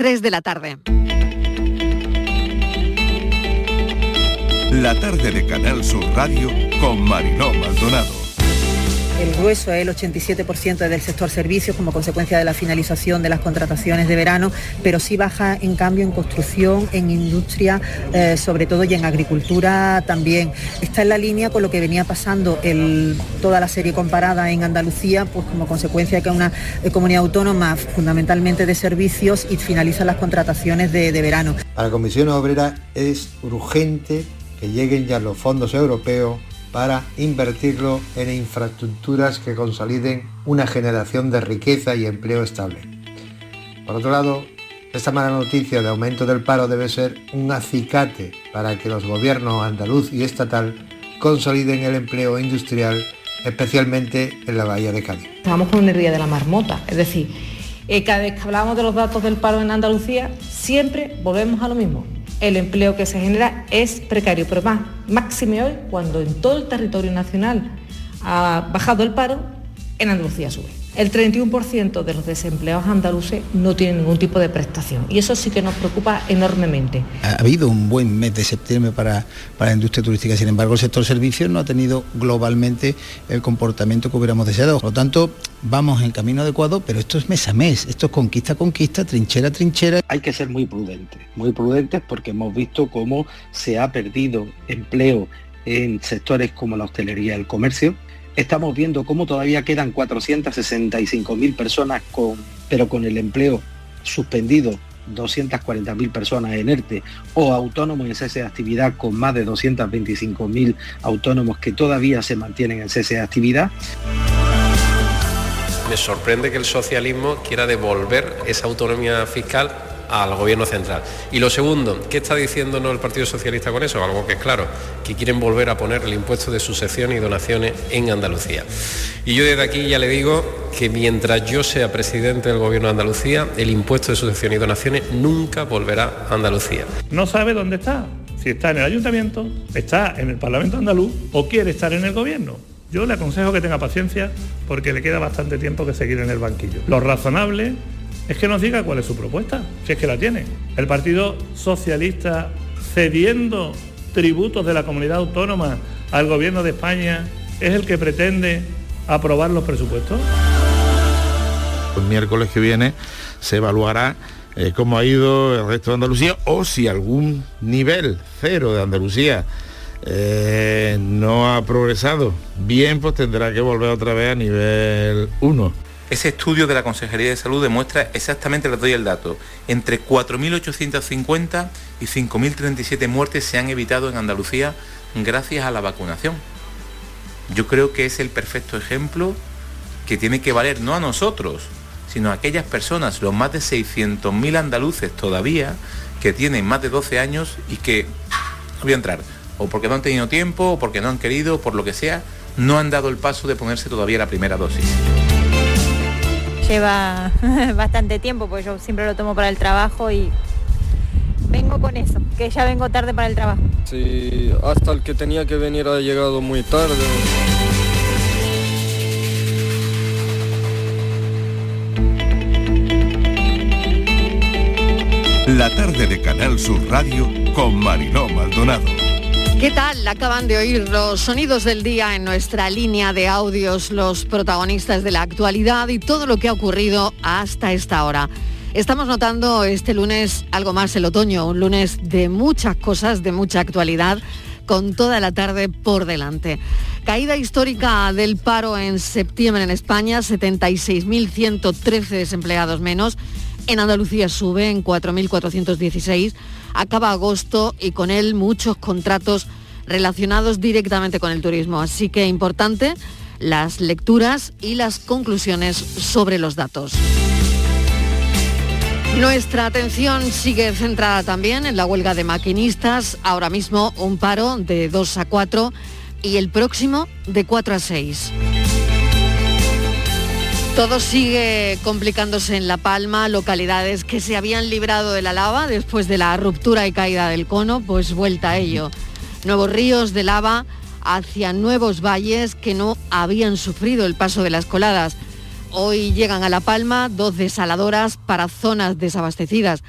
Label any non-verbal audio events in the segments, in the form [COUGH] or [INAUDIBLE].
3 de la tarde. La tarde de Canal Sur Radio con Mariló Maldonado. El grueso, el 87% del sector servicios como consecuencia de la finalización de las contrataciones de verano, pero sí baja en cambio en construcción, en industria, eh, sobre todo y en agricultura también. Está en la línea con lo que venía pasando toda la serie comparada en Andalucía, pues como consecuencia de que es una eh, comunidad autónoma fundamentalmente de servicios y finalizan las contrataciones de, de verano. Para la Comisión Obrera es urgente que lleguen ya los fondos europeos para invertirlo en infraestructuras que consoliden una generación de riqueza y empleo estable. Por otro lado, esta mala noticia de aumento del paro debe ser un acicate para que los gobiernos andaluz y estatal consoliden el empleo industrial, especialmente en la bahía de Cádiz. Estamos con de la marmota, es decir, eh, cada vez que hablamos de los datos del paro en Andalucía, siempre volvemos a lo mismo el empleo que se genera es precario, pero más, máxime hoy, cuando en todo el territorio nacional ha bajado el paro, en Andalucía sube. El 31% de los desempleados andaluces no tienen ningún tipo de prestación y eso sí que nos preocupa enormemente. Ha habido un buen mes de septiembre para, para la industria turística, sin embargo el sector servicios no ha tenido globalmente el comportamiento que hubiéramos deseado. Por lo tanto, vamos en camino adecuado, pero esto es mes a mes, esto es conquista a conquista, trinchera a trinchera. Hay que ser muy prudentes, muy prudentes porque hemos visto cómo se ha perdido empleo en sectores como la hostelería y el comercio, estamos viendo cómo todavía quedan 465.000 personas con, pero con el empleo suspendido 240.000 personas en ERTE o autónomos en cese de actividad con más de 225.000 autónomos que todavía se mantienen en cese de actividad. Me sorprende que el socialismo quiera devolver esa autonomía fiscal al gobierno central. Y lo segundo, ¿qué está diciéndonos el Partido Socialista con eso? Algo que es claro, que quieren volver a poner el impuesto de sucesión y donaciones en Andalucía. Y yo desde aquí ya le digo que mientras yo sea presidente del gobierno de Andalucía, el impuesto de sucesión y donaciones nunca volverá a Andalucía. No sabe dónde está, si está en el ayuntamiento, está en el Parlamento andaluz o quiere estar en el gobierno. Yo le aconsejo que tenga paciencia porque le queda bastante tiempo que seguir en el banquillo. Lo razonable es que nos diga cuál es su propuesta, si es que la tiene. El Partido Socialista cediendo tributos de la comunidad autónoma al gobierno de España es el que pretende aprobar los presupuestos. El miércoles que viene se evaluará eh, cómo ha ido el resto de Andalucía o si algún nivel cero de Andalucía eh, no ha progresado bien, pues tendrá que volver otra vez a nivel 1. Ese estudio de la Consejería de Salud demuestra exactamente, les doy el dato, entre 4.850 y 5.037 muertes se han evitado en Andalucía gracias a la vacunación. Yo creo que es el perfecto ejemplo que tiene que valer no a nosotros, sino a aquellas personas, los más de 600.000 andaluces todavía, que tienen más de 12 años y que, voy a entrar, o porque no han tenido tiempo, o porque no han querido, o por lo que sea, no han dado el paso de ponerse todavía la primera dosis lleva [LAUGHS] bastante tiempo, pues yo siempre lo tomo para el trabajo y vengo con eso, que ya vengo tarde para el trabajo. Sí, hasta el que tenía que venir ha llegado muy tarde. La tarde de Canal Sur Radio con Mariló Maldonado. ¿Qué tal? Acaban de oír los sonidos del día en nuestra línea de audios, los protagonistas de la actualidad y todo lo que ha ocurrido hasta esta hora. Estamos notando este lunes algo más el otoño, un lunes de muchas cosas, de mucha actualidad, con toda la tarde por delante. Caída histórica del paro en septiembre en España, 76.113 desempleados menos. En Andalucía sube en 4.416 acaba agosto y con él muchos contratos relacionados directamente con el turismo. Así que importante las lecturas y las conclusiones sobre los datos. Nuestra atención sigue centrada también en la huelga de maquinistas, ahora mismo un paro de 2 a 4 y el próximo de 4 a 6. Todo sigue complicándose en La Palma, localidades que se habían librado de la lava después de la ruptura y caída del cono, pues vuelta a ello. Nuevos ríos de lava hacia nuevos valles que no habían sufrido el paso de las coladas. Hoy llegan a La Palma dos desaladoras para zonas desabastecidas,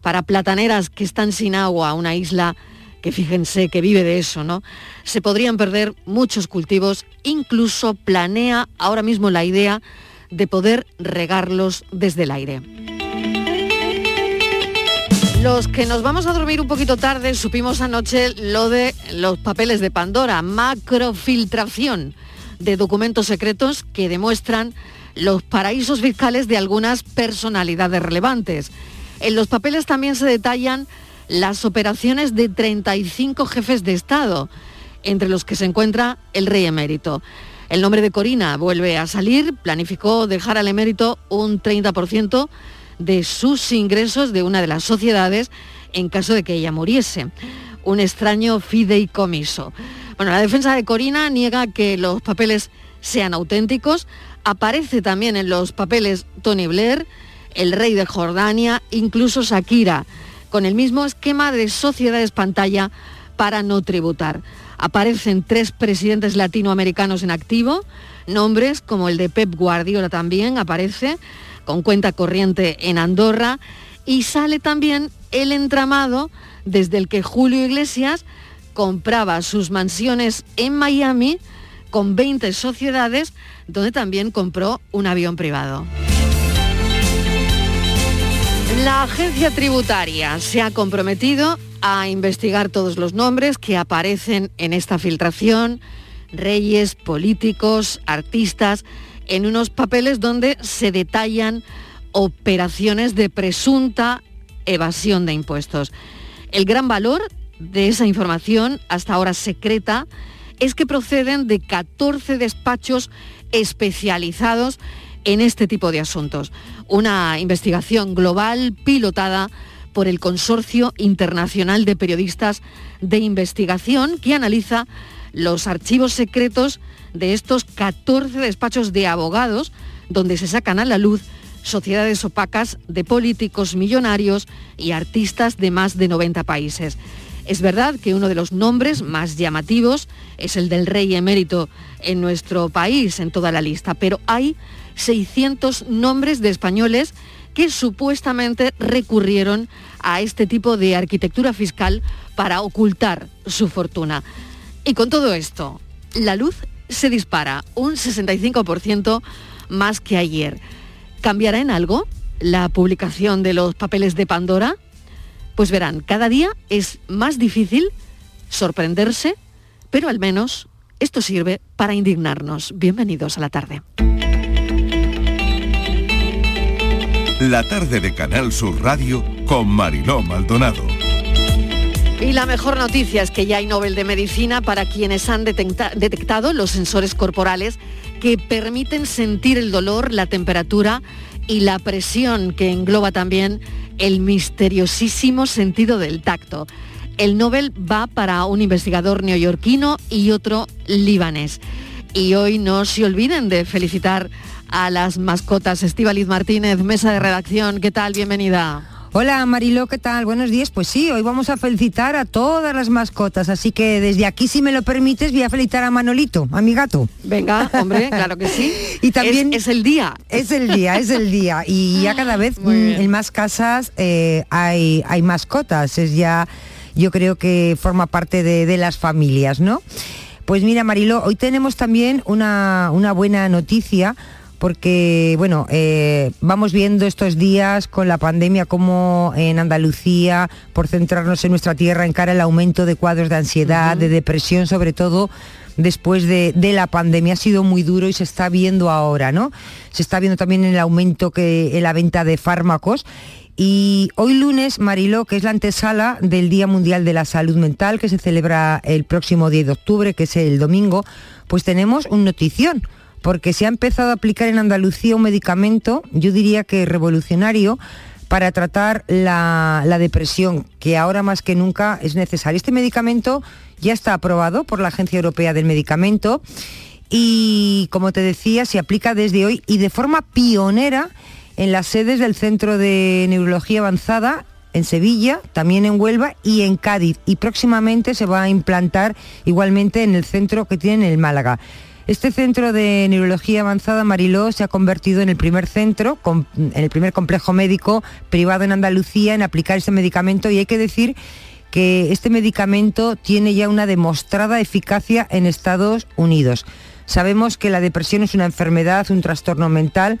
para plataneras que están sin agua, una isla que fíjense que vive de eso, ¿no? Se podrían perder muchos cultivos, incluso planea ahora mismo la idea de poder regarlos desde el aire. Los que nos vamos a dormir un poquito tarde supimos anoche lo de los papeles de Pandora, macrofiltración de documentos secretos que demuestran los paraísos fiscales de algunas personalidades relevantes. En los papeles también se detallan las operaciones de 35 jefes de Estado, entre los que se encuentra el rey emérito. El nombre de Corina vuelve a salir, planificó dejar al emérito un 30% de sus ingresos de una de las sociedades en caso de que ella muriese. Un extraño fideicomiso. Bueno, la defensa de Corina niega que los papeles sean auténticos. Aparece también en los papeles Tony Blair, el rey de Jordania, incluso Shakira, con el mismo esquema de sociedades pantalla para no tributar. Aparecen tres presidentes latinoamericanos en activo, nombres como el de Pep Guardiola también aparece, con cuenta corriente en Andorra y sale también el entramado desde el que Julio Iglesias compraba sus mansiones en Miami con 20 sociedades donde también compró un avión privado. La agencia tributaria se ha comprometido a investigar todos los nombres que aparecen en esta filtración, reyes, políticos, artistas, en unos papeles donde se detallan operaciones de presunta evasión de impuestos. El gran valor de esa información, hasta ahora secreta, es que proceden de 14 despachos especializados en este tipo de asuntos. Una investigación global pilotada por el Consorcio Internacional de Periodistas de Investigación que analiza los archivos secretos de estos 14 despachos de abogados donde se sacan a la luz sociedades opacas de políticos millonarios y artistas de más de 90 países. Es verdad que uno de los nombres más llamativos es el del rey emérito en nuestro país, en toda la lista, pero hay 600 nombres de españoles que supuestamente recurrieron a este tipo de arquitectura fiscal para ocultar su fortuna. Y con todo esto, la luz se dispara un 65% más que ayer. ¿Cambiará en algo la publicación de los papeles de Pandora? Pues verán, cada día es más difícil sorprenderse, pero al menos esto sirve para indignarnos. Bienvenidos a la tarde. La tarde de Canal Sur Radio con Mariló Maldonado. Y la mejor noticia es que ya hay Nobel de Medicina para quienes han detectado los sensores corporales que permiten sentir el dolor, la temperatura y la presión que engloba también el misteriosísimo sentido del tacto. El Nobel va para un investigador neoyorquino y otro libanés. Y hoy no se olviden de felicitar a las mascotas. Estíbaliz Martínez, mesa de redacción, ¿qué tal? Bienvenida. Hola Marilo, ¿qué tal? Buenos días. Pues sí, hoy vamos a felicitar a todas las mascotas, así que desde aquí, si me lo permites, voy a felicitar a Manolito, a mi gato. Venga, hombre, [LAUGHS] claro que sí. y también es, el día. Es el día, es el día. Y ya cada vez mm, en más casas eh, hay, hay mascotas. Es ya, yo creo que forma parte de, las familias, ¿no? Pues mira, Marilo, hoy tenemos también una, una buena noticia porque bueno, eh, vamos viendo estos días con la pandemia como en Andalucía, por centrarnos en nuestra tierra, encara el aumento de cuadros de ansiedad, de depresión, sobre todo después de, la pandemia ha sido muy duro y se está viendo ahora, ¿no? Se está viendo también el aumento que en la venta de fármacos. Y hoy lunes, Mariló, que es la antesala del Día Mundial de la Salud Mental, que se celebra el próximo 10 de octubre, que es el domingo, pues tenemos un notición porque se ha empezado a aplicar en Andalucía un medicamento, yo diría que revolucionario, para tratar la, depresión, que ahora más que nunca es necesario. Este medicamento ya está aprobado por la Agencia Europea del Medicamento y, como te decía, se aplica desde hoy y de forma pionera en las sedes del Centro de Neurología Avanzada en Sevilla, también en Huelva y en Cádiz. Y próximamente se va a implantar igualmente en el centro que tienen en el Málaga. Este centro de neurología avanzada Mariló se ha convertido en el primer centro, en el primer complejo médico privado en Andalucía en aplicar ese medicamento y hay que decir que este medicamento tiene ya una demostrada eficacia en Estados Unidos. Sabemos que la depresión es una enfermedad, un trastorno mental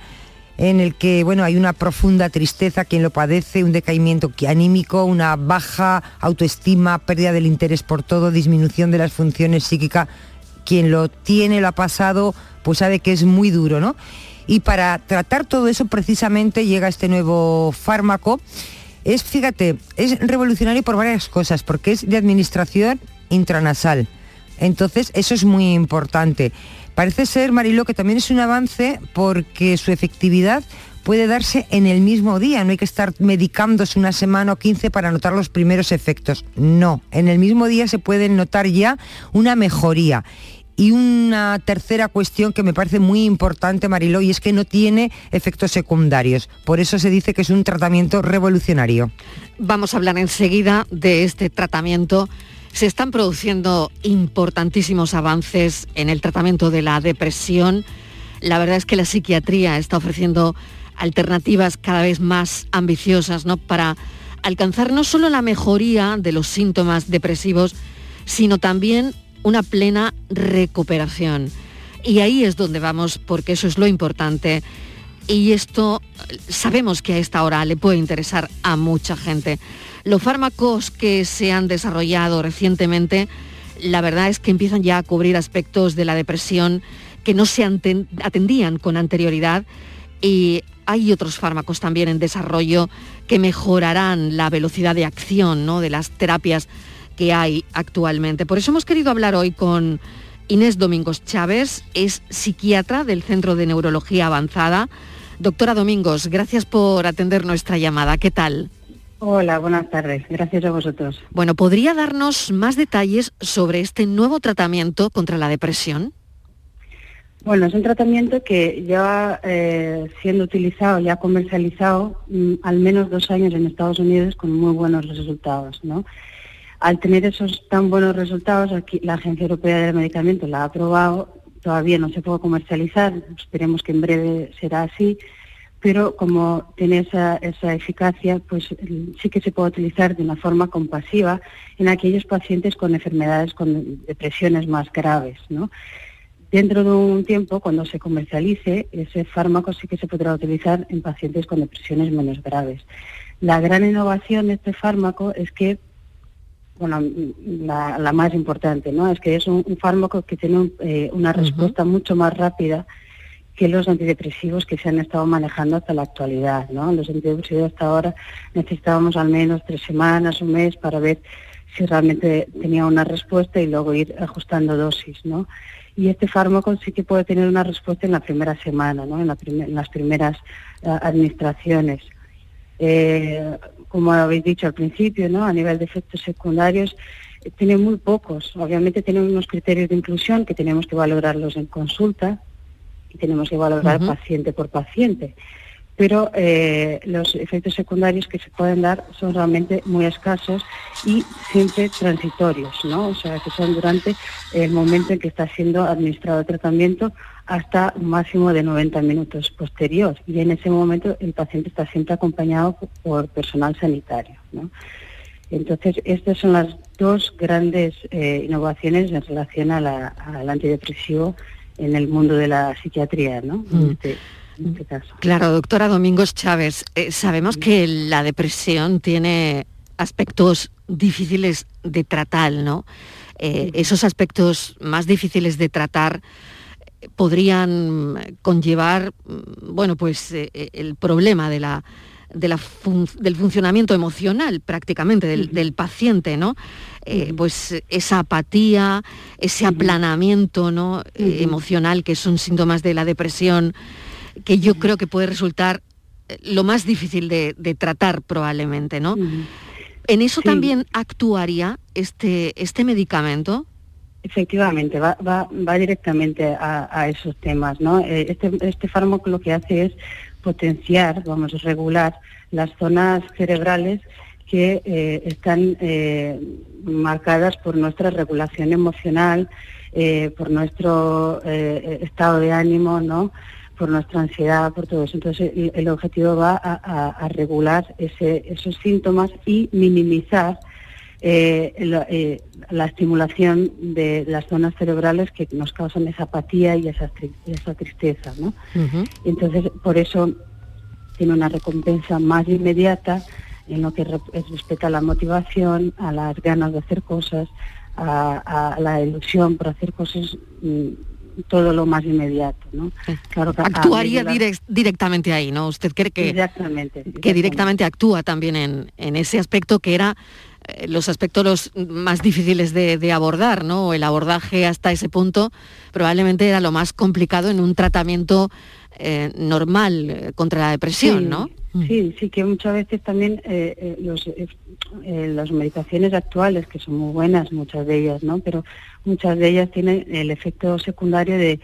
en el que bueno, hay una profunda tristeza quien lo padece, un decaimiento anímico, una baja autoestima, pérdida del interés por todo, disminución de las funciones psíquicas. Quien lo tiene, lo ha pasado, pues sabe que es muy duro, ¿no? Y para tratar todo eso precisamente llega este nuevo fármaco. Es, fíjate, es revolucionario por varias cosas, porque es de administración intranasal. Entonces, eso es muy importante. Parece ser, Marilo, que también es un avance porque su efectividad puede darse en el mismo día, no hay que estar medicándose una semana o 15 para notar los primeros efectos. No, en el mismo día se puede notar ya una mejoría. Y una tercera cuestión que me parece muy importante, Mariló, y es que no tiene efectos secundarios. Por eso se dice que es un tratamiento revolucionario. Vamos a hablar enseguida de este tratamiento se están produciendo importantísimos avances en el tratamiento de la depresión. La verdad es que la psiquiatría está ofreciendo alternativas cada vez más ambiciosas ¿no? para alcanzar no solo la mejoría de los síntomas depresivos, sino también una plena recuperación. Y ahí es donde vamos, porque eso es lo importante. Y esto sabemos que a esta hora le puede interesar a mucha gente. Los fármacos que se han desarrollado recientemente, la verdad es que empiezan ya a cubrir aspectos de la depresión que no se atendían con anterioridad y hay otros fármacos también en desarrollo que mejorarán la velocidad de acción ¿no? de las terapias que hay actualmente. Por eso hemos querido hablar hoy con Inés Domingos Chávez, es psiquiatra del Centro de Neurología Avanzada. Doctora Domingos, gracias por atender nuestra llamada. ¿Qué tal? Hola, buenas tardes. Gracias a vosotros. Bueno, ¿podría darnos más detalles sobre este nuevo tratamiento contra la depresión? Bueno, es un tratamiento que lleva eh, siendo utilizado, ya comercializado, mm, al menos dos años en Estados Unidos con muy buenos resultados. ¿no? Al tener esos tan buenos resultados, aquí la Agencia Europea del Medicamento la ha aprobado, todavía no se puede comercializar, esperemos que en breve será así, pero como tiene esa, eficacia, pues sí que se puede utilizar de una forma compasiva en aquellos pacientes con enfermedades, con depresiones más graves. Dentro de un tiempo, cuando se comercialice, ese fármaco sí que se podrá utilizar en pacientes con depresiones menos graves. La gran innovación de este fármaco es que, bueno, la, más importante, ¿no? Es que es un, fármaco que tiene eh, una respuesta mucho más rápida que los antidepresivos que se han estado manejando hasta la actualidad. ¿no? Los antidepresivos hasta ahora necesitábamos al menos tres semanas, un mes para ver si realmente tenía una respuesta y luego ir ajustando dosis. ¿no? Y este fármaco sí que puede tener una respuesta en la primera semana, ¿no? en, las primeras eh, administraciones. Eh, como habéis dicho al principio, ¿no? a nivel de efectos secundarios, eh, tiene muy pocos. Obviamente tiene unos criterios de inclusión que tenemos que valorarlos en consulta, y tenemos que valorar paciente por paciente. Pero eh, los efectos secundarios que se pueden dar son realmente muy escasos y siempre transitorios, ¿no? O sea, que son durante el momento en que está siendo administrado el tratamiento hasta un máximo de 90 minutos posterior. Y en ese momento el paciente está siempre acompañado por personal sanitario, ¿no? Entonces, estas son las dos grandes eh, innovaciones en relación al antidepresivo en el mundo de la psiquiatría, ¿no? Mm. Este, este claro, doctora Domingos Chávez, eh, sabemos que la depresión tiene aspectos difíciles de tratar, ¿no? Eh, esos aspectos más difíciles de tratar podrían conllevar, mm, bueno, pues el problema de la, del funcionamiento emocional prácticamente del, paciente, ¿no? Eh, pues esa apatía, ese aplanamiento ¿no? Eh, emocional, que son síntomas de la depresión, que yo creo que puede resultar eh, lo más difícil de, tratar probablemente, ¿no? ¿En eso también actuaría este, este medicamento? Efectivamente, va, va, va directamente a, esos temas. ¿no? Este, este fármaco lo que hace es potenciar, vamos, a regular las zonas cerebrales que eh, están eh, marcadas por nuestra regulación emocional eh, por nuestro eh, estado de ánimo, ¿no? por nuestra ansiedad, por todo eso. Entonces el, objetivo va a, regular esos síntomas y minimizar eh, la, estimulación de las zonas cerebrales que nos causan esa apatía y esa, esa tristeza. ¿no? Entonces por eso tiene una recompensa más inmediata en lo que respecta a la motivación, a las ganas de hacer cosas, a, la ilusión por hacer cosas, mm, todo lo más inmediato. ¿no? Claro Actuaría directamente ahí, ¿no? ¿Usted cree que, que directamente actúa también en, en ese aspecto que era eh, los aspectos más difíciles de, abordar, ¿no? El abordaje hasta ese punto probablemente era lo más complicado en un tratamiento eh, normal eh, contra la depresión, ¿no? Sí, sí, que muchas veces también eh, eh, las medicaciones actuales, que son muy buenas, muchas de ellas, ¿no? Pero muchas de ellas tienen el efecto secundario de,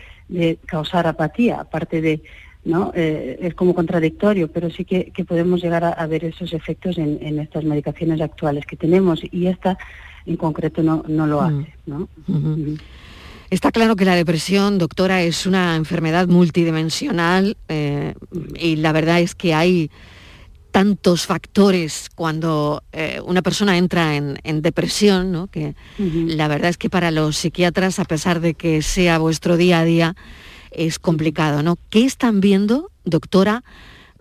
causar apatía, aparte de, ¿no? Eh, es como contradictorio, pero sí que, podemos llegar a, ver esos efectos en, estas medicaciones actuales que tenemos y esta en concreto no, lo mm. hace, ¿no? Está claro que la depresión, doctora, es una enfermedad multidimensional eh, y la verdad es que hay tantos factores cuando eh, una persona entra en, depresión, ¿no? que la verdad es que para los psiquiatras, a pesar de que sea vuestro día a día, es complicado. ¿no? ¿Qué están viendo, doctora,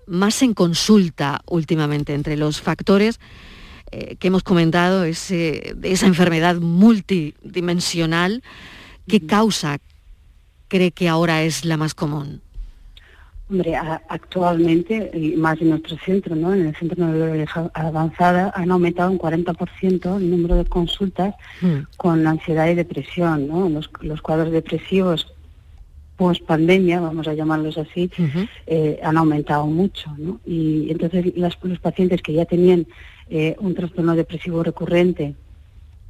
más en consulta últimamente entre los factores eh, que hemos comentado, ese, esa enfermedad multidimensional? ¿Qué causa cree que ahora es la más común? Hombre, actualmente, y más en nuestro centro, ¿no? en el Centro de Neurología Avanzada, han aumentado un 40% el número de consultas mm. con ansiedad y depresión. ¿no? Los, cuadros depresivos post pandemia, vamos a llamarlos así, eh, han aumentado mucho. ¿no? Y entonces los pacientes que ya tenían eh, un trastorno depresivo recurrente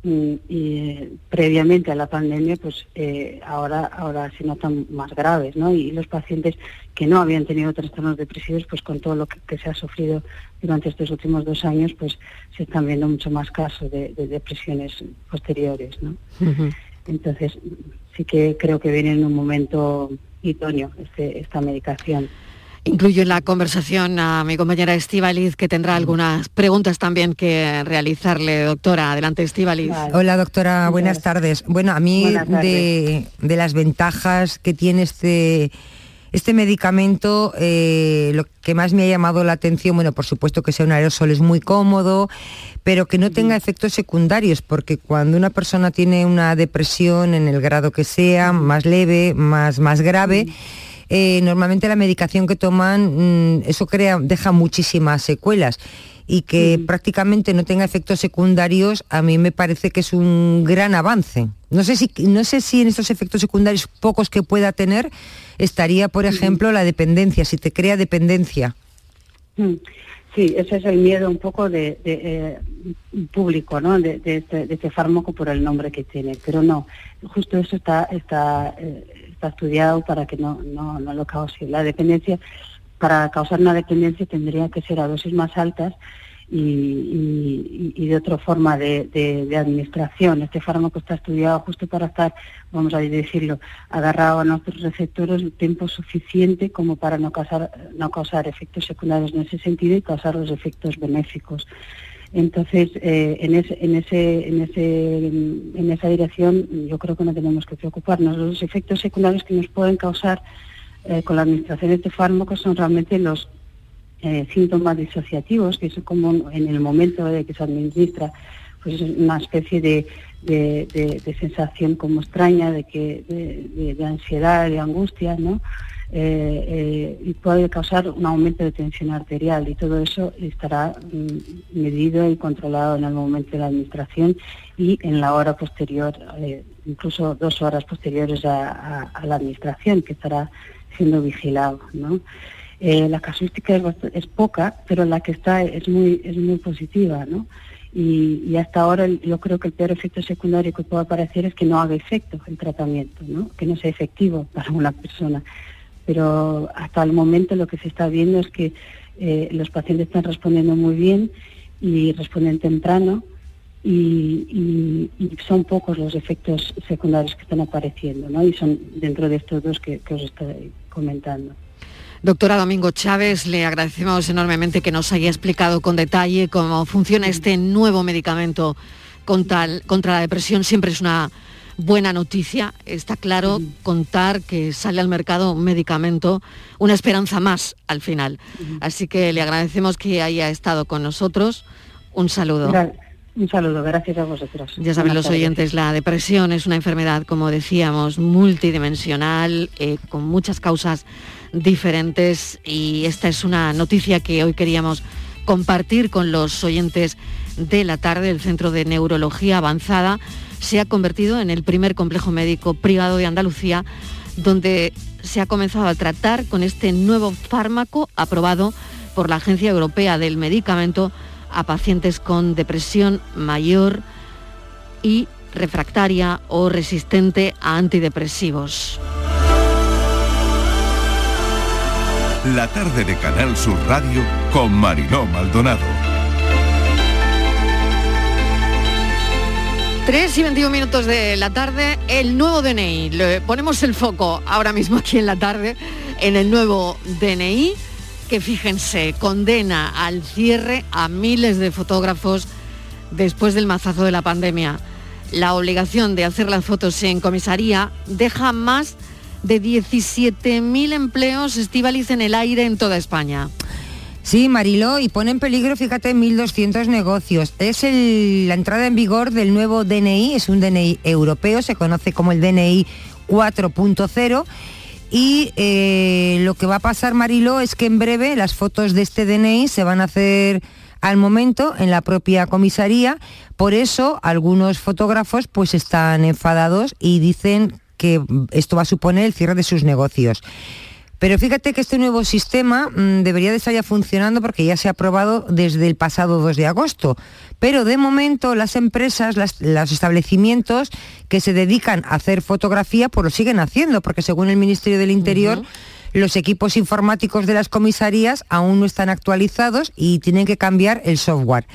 y, eh, previamente a la pandemia, pues eh, ahora, ahora se notan más graves, ¿no? Y los pacientes que no habían tenido trastornos depresivos, pues con todo lo que, se ha sufrido durante estos últimos dos años, pues se están viendo mucho más casos de, depresiones posteriores, ¿no? Entonces, sí que creo que viene en un momento idóneo este, esta medicación. Incluyo en la conversación a mi compañera Estivaliz, que tendrá algunas preguntas también que realizarle, doctora. Adelante, Estivaliz. Hola, doctora, buenas tardes. Bueno, a mí de, las ventajas que tiene este, este medicamento, eh, lo que más me ha llamado la atención, bueno, por supuesto que sea un aerosol es muy cómodo, pero que no tenga efectos secundarios, porque cuando una persona tiene una depresión en el grado que sea, más leve, más, más grave, eh, normalmente la medicación que toman, mm, eso crea, deja muchísimas secuelas y que mm. prácticamente no tenga efectos secundarios, a mí me parece que es un gran avance. No sé si, no sé si en estos efectos secundarios pocos que pueda tener estaría, por ejemplo, la dependencia, si te crea dependencia. Mm. Sí, ese es el miedo un poco de, eh, público, ¿no? De, este, fármaco por el nombre que tiene, pero no, justo eso está, está eh, estudiado para que no, no, no lo cause. La dependencia, para causar una dependencia tendría que ser a dosis más altas y, de otra forma de, administración. Este fármaco está estudiado justo para estar, vamos a decirlo, agarrado a nuestros receptores el tiempo suficiente como para no causar, no causar efectos secundarios en ese sentido y causar los efectos benéficos. Entonces, eh, en, ese, en, ese, en, ese, en esa dirección yo creo que no tenemos que preocuparnos. Los efectos secundarios que nos pueden causar eh, con la administración de este fármaco son realmente los eh, síntomas disociativos, que es como en el momento de que se administra, pues es una especie de, de, sensación como extraña, de, que, de, ansiedad, de angustia, ¿no? Eh, y puede causar un aumento de tensión arterial y todo eso estará mm, medido y controlado en el momento de la administración y en la hora posterior, incluso dos horas posteriores a, la administración, que estará siendo vigilado. la casuística es, poca, pero la que está es muy, es muy positiva. Y, y, hasta ahora yo creo que el peor efecto secundario que puede aparecer es que no haga efecto el tratamiento, ¿no? que no sea efectivo para una persona pero hasta el momento lo que se está viendo es que eh, los pacientes están respondiendo muy bien y responden temprano y, son pocos los efectos secundarios que están apareciendo, ¿no? Y son dentro de estos dos que, os estoy comentando. Doctora Domingo Chávez, le agradecemos enormemente que nos haya explicado con detalle cómo funciona este nuevo medicamento contra, contra la depresión. Siempre es una buena noticia, está claro contar que sale al mercado un medicamento, una esperanza más al final. Así que le agradecemos que haya estado con nosotros. Un saludo. Un saludo, gracias a vosotros. Ya saben los oyentes, la depresión es una enfermedad, como decíamos, multidimensional, eh, con muchas causas diferentes y esta es una noticia que hoy queríamos compartir con los oyentes de la tarde. El Centro de Neurología Avanzada se ha convertido en el primer complejo médico privado de Andalucía donde se ha comenzado a tratar con este nuevo fármaco aprobado por la Agencia Europea del Medicamento a pacientes con depresión mayor y refractaria o resistente a antidepresivos. La tarde de Canal Sur Radio con Mariló Maldonado. 3 y 21 minutos de la tarde, el nuevo DNI. Le ponemos el foco ahora mismo aquí en la tarde en el nuevo DNI que fíjense, condena al cierre a miles de fotógrafos después del mazazo de la pandemia. La obligación de hacer las fotos en comisaría deja más de 17.000 empleos estivaliz en el aire en toda España. Sí, Mariló, y pone en peligro, fíjate, 1.200 negocios. Es la entrada en vigor del nuevo DNI, es un DNI europeo, se conoce como el DNI 4.0 y eh, lo que va a pasar, Marilo, es que en breve las fotos de este DNI se van a hacer al momento en la propia comisaría. Por eso algunos fotógrafos pues están enfadados y dicen que esto va a suponer el cierre de sus negocios. Pero fíjate que este nuevo sistema mm, debería de estar ya funcionando porque ya se ha aprobado desde el pasado 2 de agosto. Pero de momento las empresas, los establecimientos que se dedican a hacer fotografía, pues lo siguen haciendo, porque según el Ministerio del Interior, los equipos informáticos de las comisarías aún no están actualizados y tienen que cambiar el software.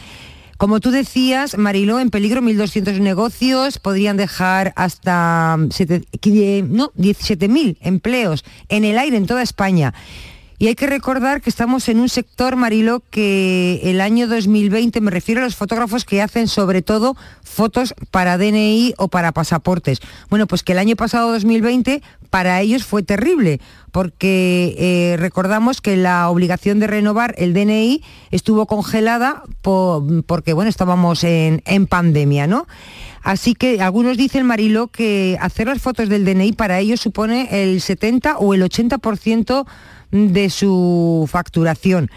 Como tú decías, Mariló, en peligro 1.200 negocios, podrían dejar hasta 17.000 empleos en el aire en toda España. Y hay que recordar que estamos en un sector, Marilo, que el año 2020, me refiero a los fotógrafos que hacen sobre todo fotos para DNI o para pasaportes. Bueno, pues que el año pasado 2020 para ellos fue terrible, porque eh, recordamos que la obligación de renovar el DNI estuvo congelada porque, bueno, estábamos en, en pandemia, ¿no? Así que algunos dicen, Marilo, que hacer las fotos del DNI para ellos supone el 70 o el 80% de su facturación.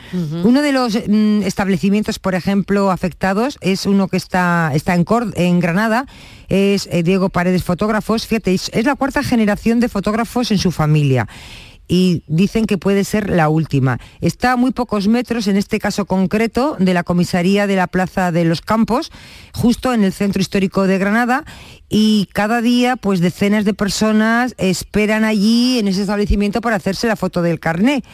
Uno de los mm, establecimientos, por ejemplo, afectados es uno que está, está en, en Granada, es eh, Diego Paredes Fotógrafos. Fíjate, es la cuarta generación de fotógrafos en su familia y dicen que puede ser la última. Está a muy pocos metros, en este caso concreto, de la comisaría de la Plaza de los Campos, justo en el centro histórico de Granada, y cada día pues decenas de personas esperan allí en ese establecimiento para hacerse la foto del carné.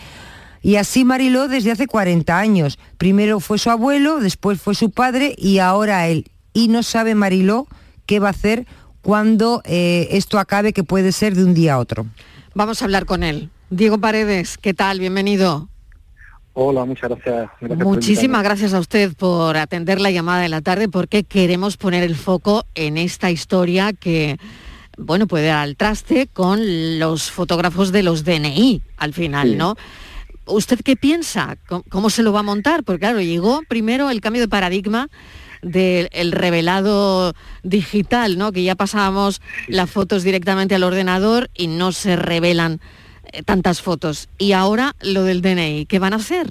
Y así Mariló desde hace 40 años. Primero fue su abuelo, después fue su padre y ahora él. Y no sabe Mariló qué va a hacer cuando eh, esto acabe, que puede ser de un día a otro. Vamos a hablar con él. Diego Paredes, ¿qué tal? Bienvenido. Hola, muchas gracias. Muchísimas gracias a usted por atender la llamada de la tarde porque queremos poner el foco en esta historia que, bueno, puede dar al traste con los fotógrafos de los DNI al final, ¿no? ¿Usted qué piensa? ¿Cómo, se lo va a montar? Porque claro, llegó primero el cambio de paradigma del revelado digital, ¿no? Que ya pasábamos las fotos directamente al ordenador y no se revelan tantas fotos. Y ahora lo del DNI, ¿qué van a hacer?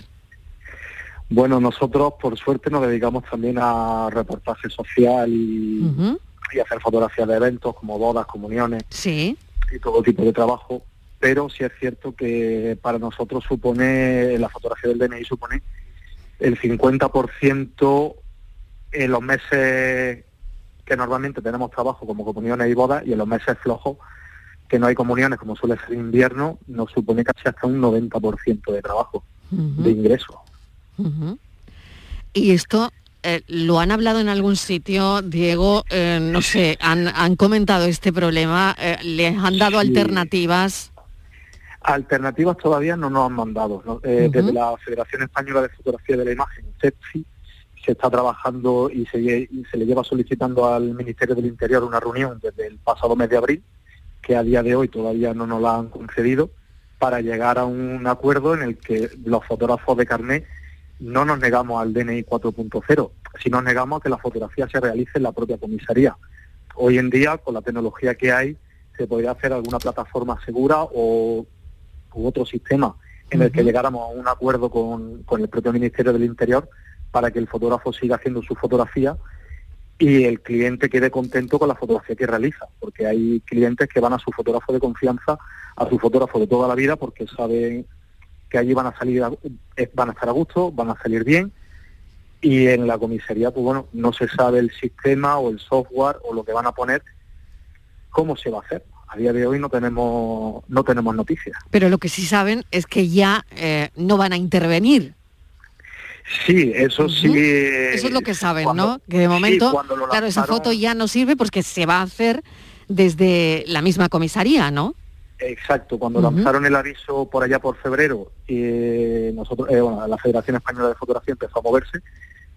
Bueno, nosotros por suerte nos dedicamos también a reportaje social y, hacer fotografías de eventos como bodas, comuniones sí. y todo tipo de trabajo. Pero sí es cierto que para nosotros supone, la fotografía del DNI supone el 50% en los meses que normalmente tenemos trabajo como comuniones y bodas y en los meses flojos que no hay comuniones, como suele ser invierno, nos supone casi hasta un 90% de trabajo, de ingreso. Y esto eh, ¿lo han hablado en algún sitio, Diego? Eh, no sé, ¿han, comentado este problema? Eh, ¿Les han dado alternativas? Alternativas todavía no nos han mandado. Desde la Federación Española de Fotografía de la Imagen, CEPFI, se está trabajando y se, y se, le lleva solicitando al Ministerio del Interior una reunión desde el pasado mes de abril, que a día de hoy todavía no nos la han concedido, para llegar a un acuerdo en el que los fotógrafos de carnet no nos negamos al DNI 4.0, si nos negamos a que la fotografía se realice en la propia comisaría. Hoy en día, con la tecnología que hay, se podría hacer alguna plataforma segura o u otro sistema en el que llegáramos a un acuerdo con, con el propio Ministerio del Interior para que el fotógrafo siga haciendo su fotografía y el cliente quede contento con la fotografía que realiza, porque hay clientes que van a su fotógrafo de confianza, a su fotógrafo de toda la vida, porque saben que allí van a salir, eh, van a estar a gusto, van a salir bien, y en la comisaría, pues bueno, no se sabe el sistema o el software o lo que van a poner, cómo se va a hacer. A día de hoy no tenemos, no tenemos noticias. Pero lo que sí saben es que ya eh, no van a intervenir Sí, eso sí. Eso es lo que saben, ¿no? Que de momento, claro, esa foto ya no sirve porque se va a hacer desde la misma comisaría, ¿no? Exacto, cuando lanzaron el aviso por allá por febrero, y nosotros, eh, la Federación Española de Fotografía empezó a moverse,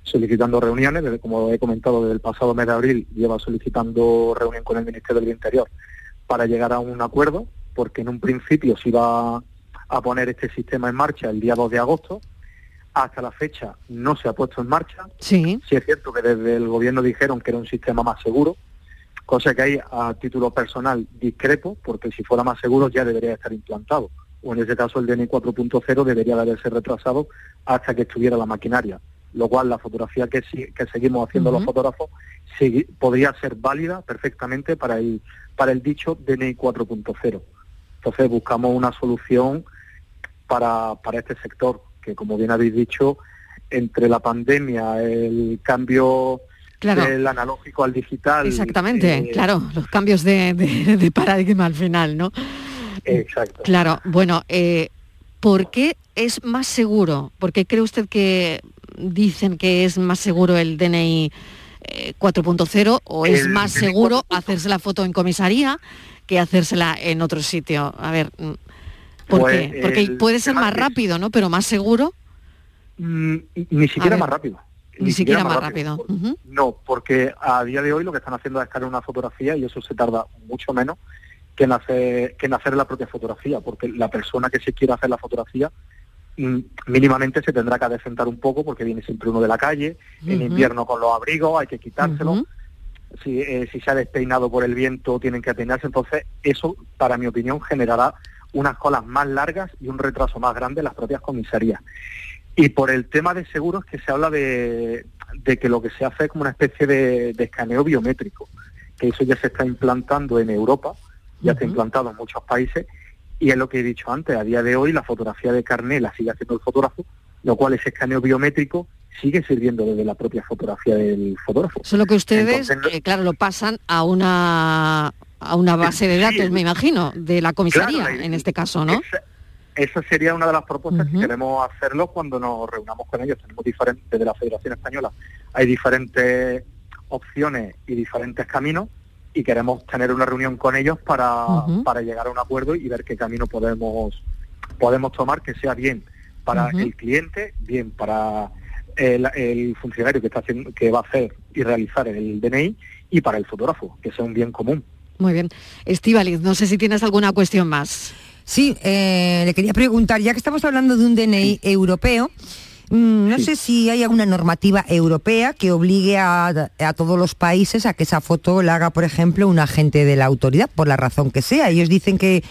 solicitando reuniones, desde, como he comentado, desde el pasado mes de abril lleva solicitando reunión con el Ministerio del Interior para llegar a un acuerdo, porque en un principio se iba a poner este sistema en marcha el día 2 de agosto, hasta la fecha no se ha puesto en marcha. Sí. Sí es cierto que desde el gobierno dijeron que era un sistema más seguro, cosa que ahí a título personal discrepo, porque si fuera más seguro ya debería estar implantado. O en ese caso el DNI 4.0 debería de haberse retrasado hasta que estuviera la maquinaria. Lo cual la fotografía que, que seguimos haciendo los fotógrafos podría ser válida perfectamente para el, para el dicho DNI 4.0. Entonces buscamos una solución para, para este sector que como bien habéis dicho, entre la pandemia, el cambio del analógico al digital. Exactamente, eh, claro, los cambios de, paradigma al final, ¿no? Exacto. Claro, bueno, eh, ¿por qué es más seguro? ¿Por qué cree usted que dicen que es más seguro el DNI 4.0 eh, o es más seguro hacerse la foto en comisaría que hacérsela en otro sitio? A ver, mm, ¿Por pues qué? Porque puede ser más rápido, ¿no? Pero más seguro. Mm, ni siquiera más rápido. Ni, siquiera, más rápido. No, porque a día de hoy lo que están haciendo es escanear una fotografía y eso se tarda mucho menos que en, hacer, que en hacer la propia fotografía, porque la persona que se quiera hacer la fotografía mm, mínimamente se tendrá que adecentar un poco porque viene siempre uno de la calle, en invierno con los abrigos hay que quitárselo, si, eh, si se ha despeinado por el viento tienen que peinarse, entonces eso, para mi opinión, generará unas colas más largas y un retraso más grande en las propias comisarías. Y por el tema de seguros que se habla de, que lo que se hace es como una especie de, escaneo biométrico, que eso ya se está implantando en Europa, ya está implantado en muchos países, y es lo que he dicho antes, a día de hoy la fotografía de carnet la sigue haciendo el fotógrafo, lo cual ese escaneo biométrico sigue sirviendo desde la propia fotografía del fotógrafo. Solo que ustedes, eh, claro, lo pasan a una a una base de datos, me imagino, de la comisaría, en este caso, ¿no? Esa, sería una de las propuestas que queremos hacerlo cuando nos reunamos con ellos. Tenemos diferentes, desde la Federación Española, hay diferentes opciones y diferentes caminos y queremos tener una reunión con ellos para, para llegar a un acuerdo y ver qué camino podemos, podemos tomar que sea bien para el cliente, bien para el, funcionario que está haciendo, que va a hacer y realizar el DNI y para el fotógrafo, que sea un bien común. Muy bien. Estivaliz, no sé si tienes alguna cuestión más. Sí, eh, le quería preguntar, ya que estamos hablando de un DNI europeo, mm, no sé si hay alguna normativa europea que obligue a, todos los países a que esa foto la haga, por ejemplo, un agente de la autoridad, por la razón que sea. Ellos dicen que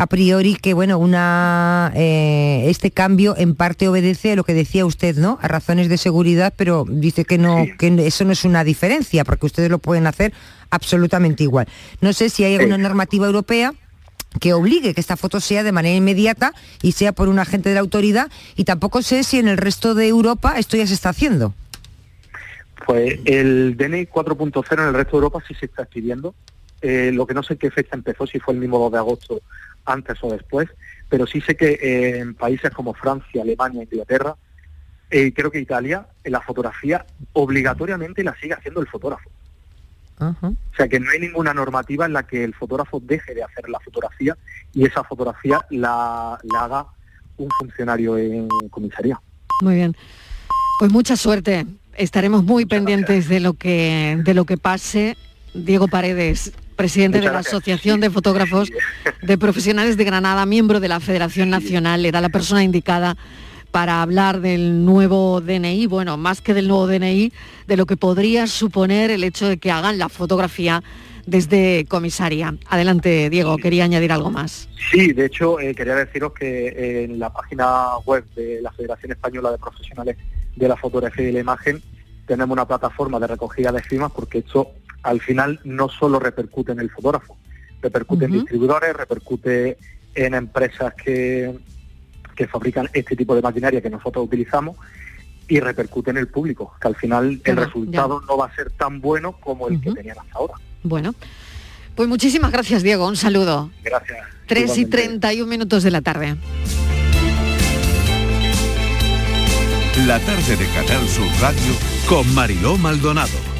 a priori que bueno una eh, este cambio en parte obedece a lo que decía usted no a razones de seguridad pero dice que no que eso no es una diferencia porque ustedes lo pueden hacer absolutamente igual. No sé si hay alguna normativa europea que obligue que esta foto sea de manera inmediata y sea por un agente de la autoridad y tampoco sé si en el resto de Europa esto ya se está haciendo. Pues el DNI 4.0 en el resto de Europa sí se está escribiendo. Eh, lo que no sé qué fecha empezó, si fue el mismo 2 de agosto, antes o después, pero sí sé que eh, en países como Francia, Alemania, Inglaterra, Eh, creo que Italia, en la fotografía, obligatoriamente la sigue haciendo el fotógrafo. O sea que no hay ninguna normativa en la que el fotógrafo deje de hacer la fotografía y esa fotografía la, la haga un funcionario en comisaría. Muy bien. Pues mucha suerte. Estaremos muy pendientes de lo que de lo que pase. Diego Paredes, presidente Muchas de la gracias. Asociación de Fotógrafos de Profesionales de Granada, miembro de la Federación Nacional, era la persona indicada para hablar del nuevo DNI, bueno, más que del nuevo DNI, de lo que podría suponer el hecho de que hagan la fotografía desde comisaría. Adelante, Diego, quería añadir algo más. Sí, de hecho, eh, quería deciros que en la página web de la Federación Española de Profesionales de la Fotografía y la Imagen tenemos una plataforma de recogida de firmas porque esto al final no solo repercute en el fotógrafo, repercute en distribuidores, repercute en empresas que, que fabrican este tipo de maquinaria que nosotros utilizamos y repercute en el público, que al final el resultado no va a ser tan bueno como el que tenían hasta ahora. Bueno, pues muchísimas gracias, Diego. Un saludo. Gracias. 3 y Igualmente. 31 minutos de la tarde. La tarde de Canal Sur Radio con Mariló Maldonado.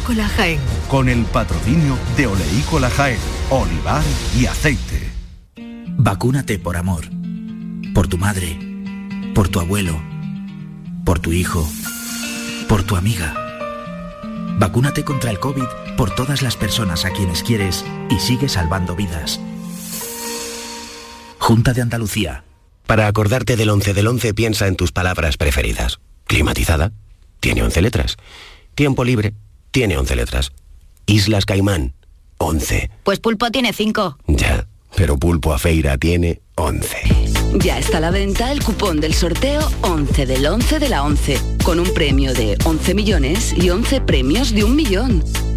Oleícola Jaén. Con el patrocinio de Oleícola Jaén, olivar y aceite. Vacúnate por amor. Por tu madre. Por tu abuelo. Por tu hijo. Por tu amiga. Vacúnate contra el COVID por todas las personas a quienes quieres y sigue salvando vidas. Junta de Andalucía. Para acordarte del 11 del 11 piensa en tus palabras preferidas. Climatizada, tiene 11 letras. Tiempo libre, tiene 11 letras. Islas Caimán, 11. Pues Pulpo tiene cinco. Ya, pero Pulpo a Feira tiene 11. Ya está a la venta el cupón del sorteo 11 del 11 de la 11, con un premio de 11 millones y 11 premios de un millón.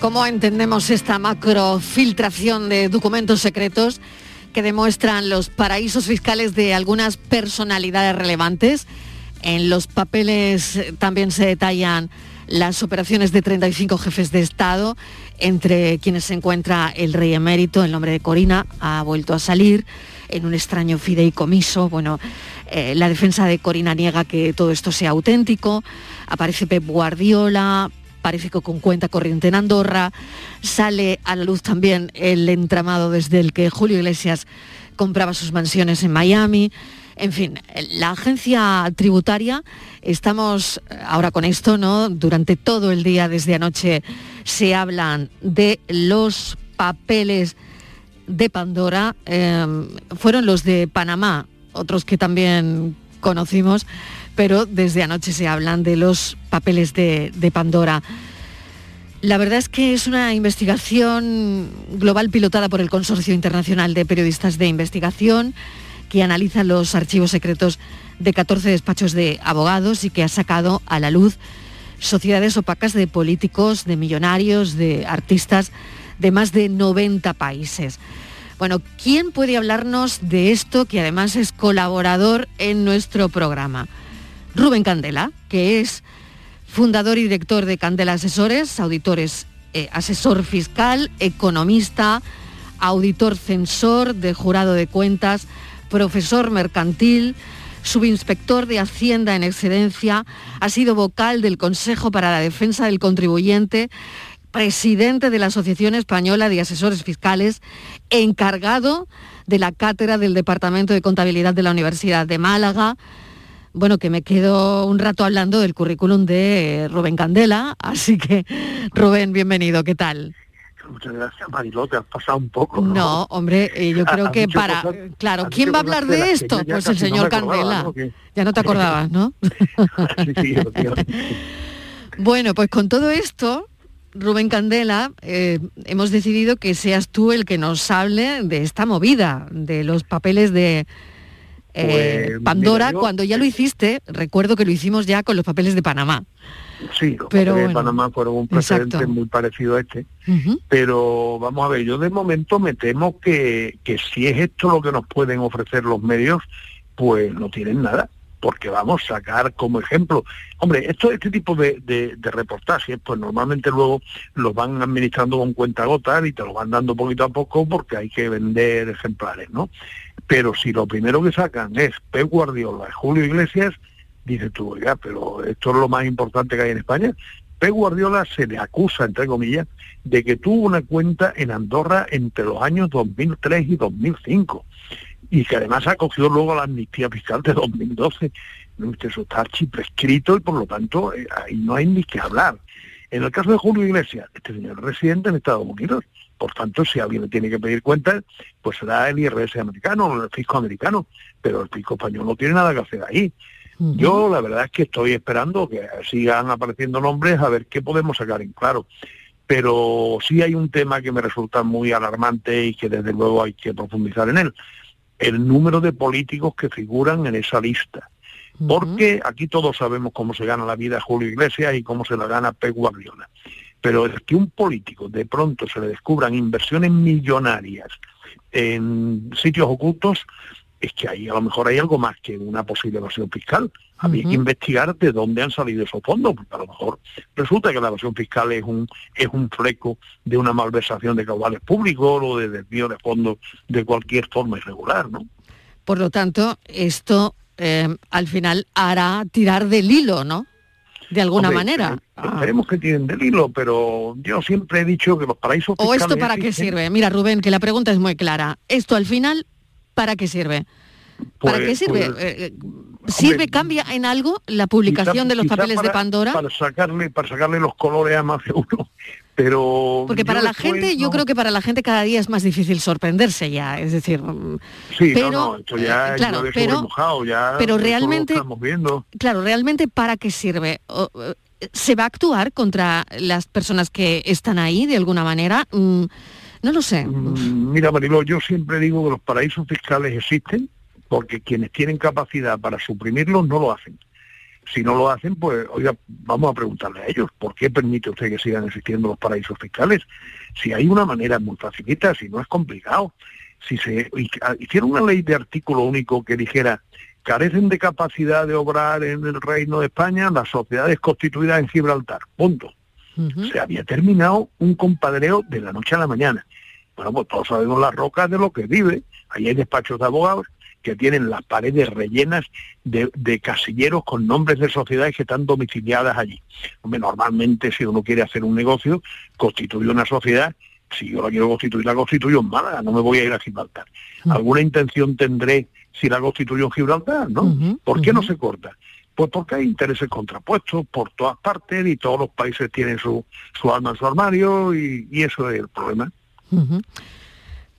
cómo entendemos esta macrofiltración de documentos secretos que demuestran los paraísos fiscales de algunas personalidades relevantes. En los papeles eh, también se detallan las operaciones de 35 jefes de Estado, entre quienes se encuentra el rey emérito, el nombre de Corina, ha vuelto a salir en un extraño fideicomiso. Bueno, eh, la defensa de Corina niega que todo esto sea auténtico. Aparece Pep Guardiola, parece con cuenta corriente en Andorra. Sale a la luz también el entramado desde el que Julio Iglesias compraba sus mansiones en Miami. En fin, la agencia tributaria, estamos ahora con esto, ¿no? Durante todo el día, desde anoche, se hablan de los papeles de Pandora. Em, fueron los de Panamá, otros que también conocimos, pero desde anoche se hablan de los papeles de, Pandora. La verdad es que es una investigación global pilotada por el Consorcio Internacional de Periodistas de Investigación que analiza los archivos secretos de 14 despachos de abogados y que ha sacado a la luz sociedades opacas de políticos, de millonarios, de artistas de más de 90 países. Bueno, ¿quién puede hablarnos de esto que además es colaborador en nuestro programa? Rubén Candela, que es fundador y director de Candela Asesores, auditores, eh, asesor fiscal, economista, auditor censor de jurado de cuentas, profesor mercantil, subinspector de Hacienda en excedencia, ha sido vocal del Consejo para la Defensa del Contribuyente, presidente de la Asociación Española de Asesores Fiscales, encargado de la cátedra del Departamento de Contabilidad de la Universidad de Málaga. Bueno, que me quedo un rato hablando del currículum de Rubén Candela, así que Rubén, bienvenido, ¿qué tal? Muchas gracias, Mariló, te has pasado un poco. No, hombre, eh, yo creo que para... claro, ¿quién va a hablar de esto? Pues el señor Candela. Ya no te acordabas, ¿no? [LAUGHS] sí, bueno, pues con todo esto, Rubén Candela, eh, hemos decidido que seas tú el que nos hable de esta movida, de los papeles de eh, pues, Pandora, cuando ya lo hiciste, recuerdo que lo hicimos ya con los papeles de Panamá. Sí, los pero, papeles de Panamá fueron un precedente muy parecido a este. Pero vamos a ver, yo de momento me temo que, que si es esto lo que nos pueden ofrecer los medios, pues no tienen nada porque vamos a sacar como ejemplo. Hombre, esto, este tipo de, de, reportajes, pues normalmente luego los van administrando con cuenta gota y te lo van dando poquito a poco porque hay que vender ejemplares, ¿no? Pero si lo primero que sacan es Pep Guardiola Julio Iglesias, dices tú, oiga, pero esto es lo más importante que hay en España. Pep Guardiola se le acusa, entre comillas, de que tuvo una cuenta en Andorra entre los años 2003 y 2005 y que además acogió luego la amnistía fiscal de 2012. Eso está prescrito y por lo tanto eh, ahí no hay ni que hablar. En el caso de Julio Iglesias, este señor es residente en Estados Unidos, por tanto, si alguien le tiene que pedir cuentas, pues será el IRS americano o el fisco americano, pero el fisco español no tiene nada que hacer ahí. Yo la verdad es que estoy esperando que sigan apareciendo nombres a ver qué podemos sacar en claro. Pero sí hay un tema que me resulta muy alarmante y que desde luego hay que profundizar en él el número de políticos que figuran en esa lista. Porque aquí todos sabemos cómo se gana la vida Julio Iglesias y cómo se la gana Pep Guardiola. Pero es que un político de pronto se le descubran inversiones millonarias en sitios ocultos, es que ahí a lo mejor hay algo más que una posible evasión fiscal. Había que investigar de dónde han salido esos fondos, porque a lo mejor resulta que la evasión fiscal es un, es un fleco de una malversación de caudales públicos o de desvío de fondos de cualquier forma irregular, ¿no? Por lo tanto, esto eh, al final hará tirar del hilo, ¿no? De alguna manera. Eh, esperemos que tiren del hilo, pero yo siempre he dicho que los paraísos fiscales... ¿O esto para qué sirve? Mira, Rubén, que la pregunta es muy clara. ¿Esto al final para qué sirve? ¿Para qué pues, sirve? Pues, eh, ¿Sirve, cambia en algo la publicación de los papeles de Pandora? Para sacarle, para sacarle los colores a más de uno. Pero porque para la gente yo creo que para la gente cada día es más difícil sorprenderse ya es decir sí pero no, esto ya, eh, claro pero ya pero realmente viendo. claro realmente para qué sirve se va a actuar contra las personas que están ahí de alguna manera mm, no lo sé. Mm, mira, Marilo, yo siempre digo que los paraísos fiscales existen porque quienes tienen capacidad para suprimirlos no lo hacen. Si no lo hacen, pues, oiga, vamos a preguntarle a ellos, ¿por qué permite usted que sigan existiendo los paraísos fiscales? Si hay una manera muy facilita, si no es complicado. Si se hiciera una ley de artículo único que dijera carecen de capacidad de obrar en el Reino de España las sociedades constituidas en Gibraltar. Punto. Se había terminado un compadreo de la noche a la mañana. Bueno, pues todos sabemos las rocas de lo que vive. Ahí hay despachos de abogados que tienen las paredes rellenas de, casilleros con nombres de sociedades que están domiciliadas allí. Hombre, normalmente si uno quiere hacer un negocio, constituye una sociedad si yo la quiero constituir, la constituyo en Málaga, no me voy a ir a Gibraltar. ¿Alguna intención tendré si la constituyo en Gibraltar? ¿no? ¿Por qué no se corta? Pues porque hay intereses contrapuestos por todas partes y todos los países tienen su, su alma en su armario y, eso es el problema.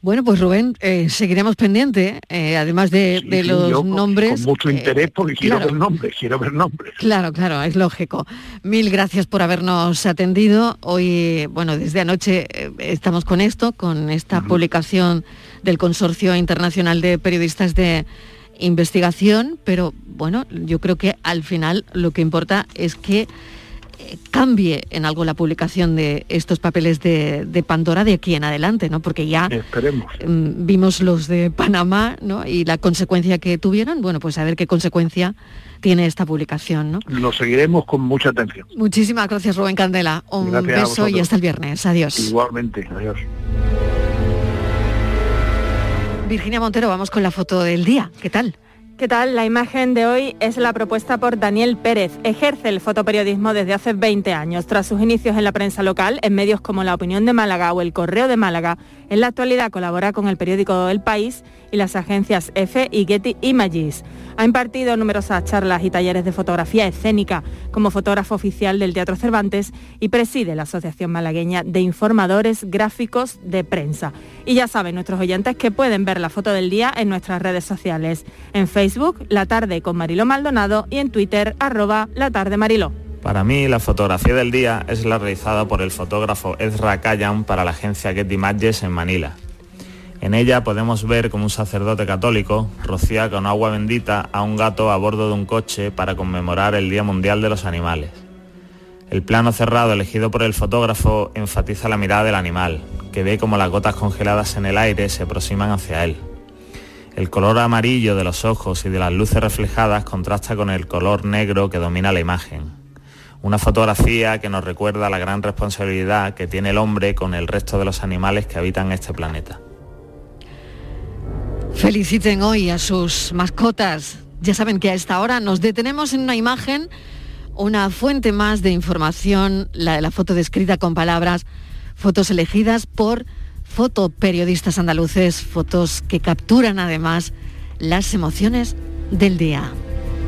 Bueno, pues Rubén, eh, seguiremos pendiente, eh, además de, los nombres. Con, mucho interés porque quiero ver nombres, quiero ver nombres. Claro, claro, es lógico. Mil gracias por habernos atendido. Hoy, bueno, desde anoche eh, estamos con esto, con esta publicación del Consorcio Internacional de Periodistas de Investigación, pero bueno, yo creo que al final lo que importa es que cambie en algo la publicación de estos papeles de, Pandora de aquí en adelante, ¿no? Porque ya mm, vimos los de Panamá, ¿no? Y la consecuencia que tuvieron, bueno, pues a ver qué consecuencia tiene esta publicación, ¿no? Lo seguiremos con mucha atención. Muchísimas gracias, Rubén Candela. Un beso y hasta el viernes. Adiós. Igualmente, adiós. Virginia Montero, vamos con la foto del día. ¿Qué tal? ¿Qué tal? La imagen de hoy es la propuesta por Daniel Pérez. Ejerce el fotoperiodismo desde hace 20 años. Tras sus inicios en la prensa local, en medios como La Opinión de Málaga o El Correo de Málaga, en la actualidad colabora con el periódico El País y las agencias EFE y Getty Images. Ha impartido numerosas charlas y talleres de fotografía escénica como fotógrafo oficial del Teatro Cervantes y preside la Asociación Malagueña de Informadores Gráficos de Prensa. Y ya saben nuestros oyentes que pueden ver la foto del día en nuestras redes sociales, en Facebook, La Tarde con Mariló Maldonado y en Twitter, arroba La Tarde Mariló. Para mí, la fotografía del día es la realizada por el fotógrafo Ezra Kayan para la agencia Getty Images en Manila. En ella podemos ver como un sacerdote católico rocía con agua bendita a un gato a bordo de un coche para conmemorar el Día Mundial de los Animales. El plano cerrado elegido por el fotógrafo enfatiza la mirada del animal, que ve como las gotas congeladas en el aire se aproximan hacia él. El color amarillo de los ojos y de las luces reflejadas contrasta con el color negro que domina la imagen. Una fotografía que nos recuerda la gran responsabilidad que tiene el hombre con el resto de los animales que habitan este planeta. Feliciten hoy a sus mascotas. Ya saben que a esta hora nos detenemos en una imagen, una fuente más de información, la de la foto descrita con palabras, fotos elegidas por fotoperiodistas andaluces, fotos que capturan además las emociones del día.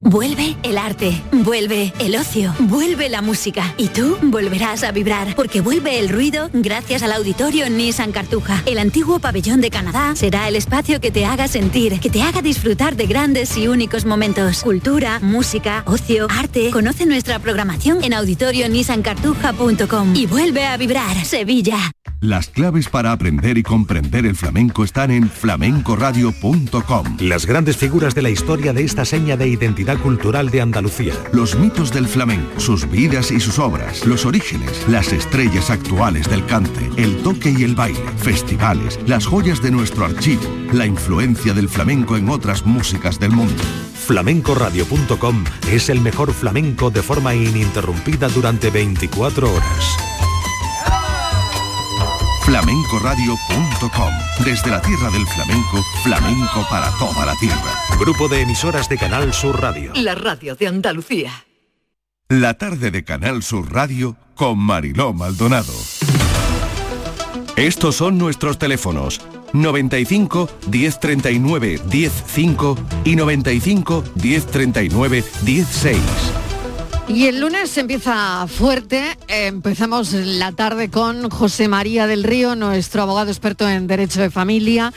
Vuelve el arte, vuelve el ocio, vuelve la música y tú volverás a vibrar porque vuelve el ruido gracias al auditorio Nissan Cartuja. El antiguo pabellón de Canadá será el espacio que te haga sentir, que te haga disfrutar de grandes y únicos momentos. Cultura, música, ocio, arte. Conoce nuestra programación en auditorionissancartuja.com y vuelve a vibrar Sevilla. Las claves para aprender y comprender el flamenco están en flamencoradio.com. Las grandes figuras de la historia de esta seña de identidad cultural de Andalucía. Los mitos del flamenco, sus vidas y sus obras, los orígenes, las estrellas actuales del cante, el toque y el baile, festivales, las joyas de nuestro archivo, la influencia del flamenco en otras músicas del mundo. Flamencoradio.com es el mejor flamenco de forma ininterrumpida durante 24 horas. flamencoradio.com. Desde la tierra del flamenco, flamenco para toda la tierra. Grupo de emisoras de Canal Sur Radio. La radio de Andalucía. La tarde de Canal Sur Radio con Mariló Maldonado. Estos son nuestros teléfonos 95 1039 105 y 95 1039 16. Y el lunes empieza fuerte, empezamos la tarde con José María del Río, nuestro abogado experto en Derecho de Familia,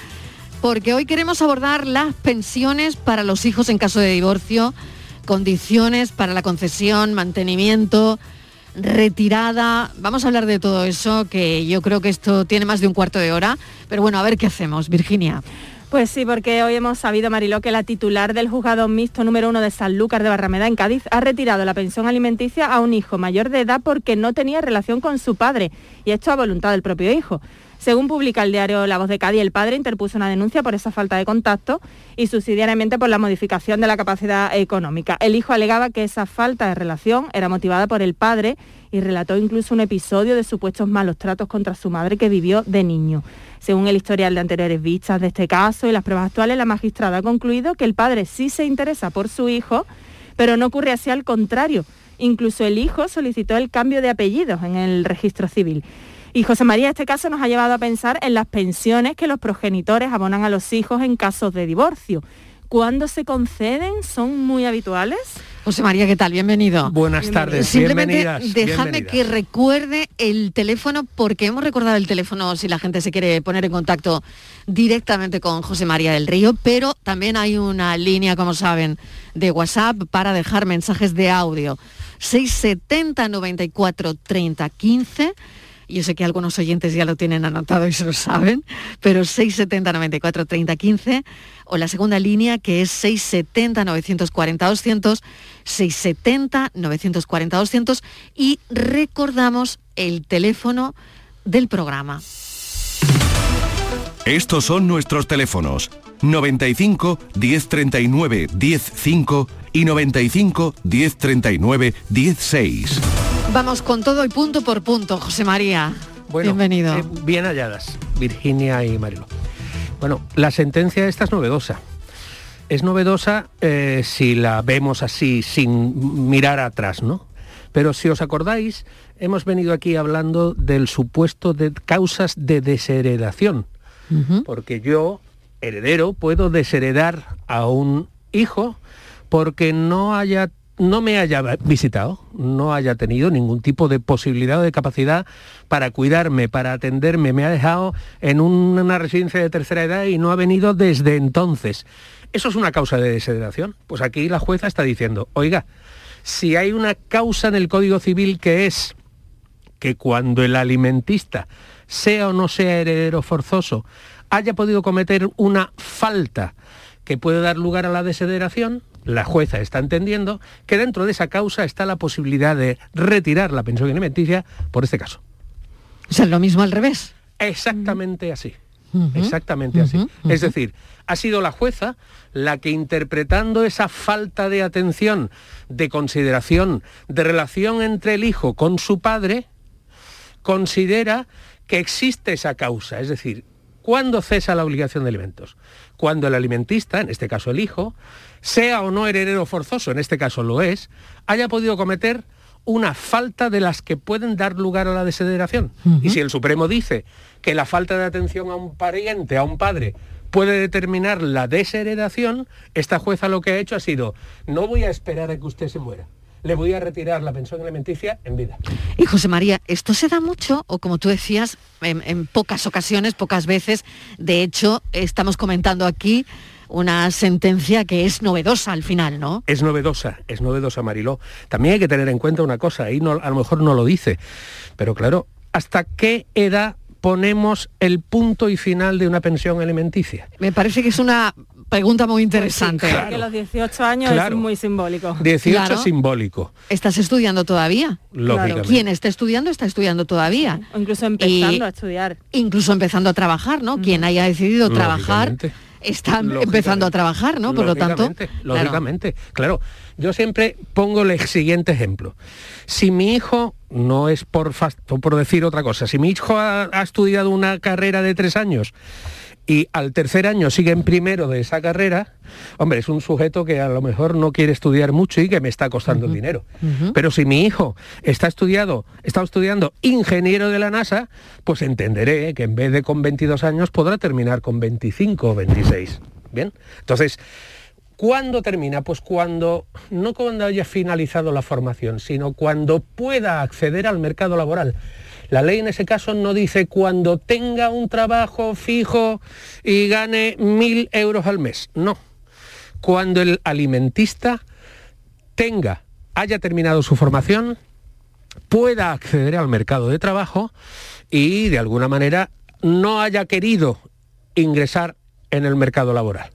porque hoy queremos abordar las pensiones para los hijos en caso de divorcio, condiciones para la concesión, mantenimiento, retirada. Vamos a hablar de todo eso, que yo creo que esto tiene más de un cuarto de hora, pero bueno, a ver qué hacemos, Virginia. Pues sí, porque hoy hemos sabido, Mariló, que la titular del juzgado mixto número uno de Sanlúcar de Barrameda en Cádiz ha retirado la pensión alimenticia a un hijo mayor de edad porque no tenía relación con su padre y esto a voluntad del propio hijo. Según publica el diario La Voz de Cádiz, el padre interpuso una denuncia por esa falta de contacto y subsidiariamente por la modificación de la capacidad económica. El hijo alegaba que esa falta de relación era motivada por el padre y relató incluso un episodio de supuestos malos tratos contra su madre que vivió de niño. Según el historial de anteriores vistas de este caso y las pruebas actuales, la magistrada ha concluido que el padre sí se interesa por su hijo, pero no ocurre así al contrario. Incluso el hijo solicitó el cambio de apellidos en el registro civil. Y José María, este caso nos ha llevado a pensar en las pensiones que los progenitores abonan a los hijos en casos de divorcio. ¿Cuándo se conceden? ¿Son muy habituales? José María, ¿qué tal? Bienvenido. Buenas tardes. Simplemente déjame que recuerde el teléfono, porque hemos recordado el teléfono si la gente se quiere poner en contacto directamente con José María del Río, pero también hay una línea, como saben, de WhatsApp para dejar mensajes de audio. 670 94 30 15 yo sé que algunos oyentes ya lo tienen anotado y se lo saben, pero 670 94 30 15 o la segunda línea que es 670 940 200, 670 940 200 y recordamos el teléfono del programa. Estos son nuestros teléfonos 95 1039 105 y 95 1039 16. Vamos con todo y punto por punto, José María. Bienvenido. Eh, bien halladas, Virginia y Marilo. Bueno, la sentencia esta es novedosa. Es novedosa eh, si la vemos así, sin mirar atrás, ¿no? Pero si os acordáis, hemos venido aquí hablando del supuesto de causas de desheredación. Porque yo, heredero, puedo desheredar a un hijo porque no haya no me haya visitado, no haya tenido ningún tipo de posibilidad o de capacidad para cuidarme, para atenderme, me ha dejado en una residencia de tercera edad y no ha venido desde entonces. ¿Eso es una causa de desheredación? Pues aquí la jueza está diciendo, oiga, si hay una causa en el Código Civil que es que cuando el alimentista, sea o no sea heredero forzoso, haya podido cometer una falta que puede dar lugar a la desheredación, la jueza está entendiendo que dentro de esa causa está la posibilidad de retirar la pensión alimenticia por este caso. O sea, lo mismo al revés. Exactamente así. Exactamente así. Es decir, ha sido la jueza la que interpretando esa falta de atención, de consideración, de relación entre el hijo con su padre, considera que existe esa causa. Es decir, ¿cuándo cesa la obligación de alimentos? Cuando el alimentista, en este caso el hijo, sea o no heredero forzoso, en este caso lo es, haya podido cometer una falta de las que pueden dar lugar a la desheredación. Y si el Supremo dice que la falta de atención a un pariente, a un padre, puede determinar la desheredación, esta jueza lo que ha hecho ha sido, no voy a esperar a que usted se muera. Le voy a retirar la pensión alimenticia en vida. Y José María, ¿esto se da mucho o como tú decías, en pocas ocasiones, pocas veces? De hecho, estamos comentando aquí una sentencia que es novedosa al final, ¿no? Es novedosa, es novedosa, Mariló. También hay que tener en cuenta una cosa, ahí no, a lo mejor no lo dice, pero claro, ¿hasta qué edad ponemos el punto y final de una pensión alimenticia? Me parece que es una pregunta muy interesante. Pues que los 18 años es muy simbólico. 18 simbólico. ¿Estás estudiando todavía? Lógicamente. Quien está estudiando está estudiando todavía. O incluso empezando a estudiar. Incluso empezando a trabajar, ¿no? Quien haya decidido trabajar están empezando a trabajar, ¿no? Por lo tanto. Lógicamente, claro. Yo siempre pongo el siguiente ejemplo. Si mi hijo, no es por, por decir otra cosa, si mi hijo ha estudiado una carrera de tres años y al tercer año sigue en primero de esa carrera, hombre, es un sujeto que a lo mejor no quiere estudiar mucho y que me está costando dinero. Pero si mi hijo está estudiado, está estudiando ingeniero de la NASA, pues entenderé que en vez de con 22 años podrá terminar con 25 o 26. Bien, entonces ¿Cuándo termina? Pues cuando, no cuando haya finalizado la formación, sino cuando pueda acceder al mercado laboral. La ley en ese caso no dice cuando tenga un trabajo fijo y gane mil euros al mes. No. Cuando el alimentista tenga, haya terminado su formación, pueda acceder al mercado de trabajo y de alguna manera no haya querido ingresar en el mercado laboral.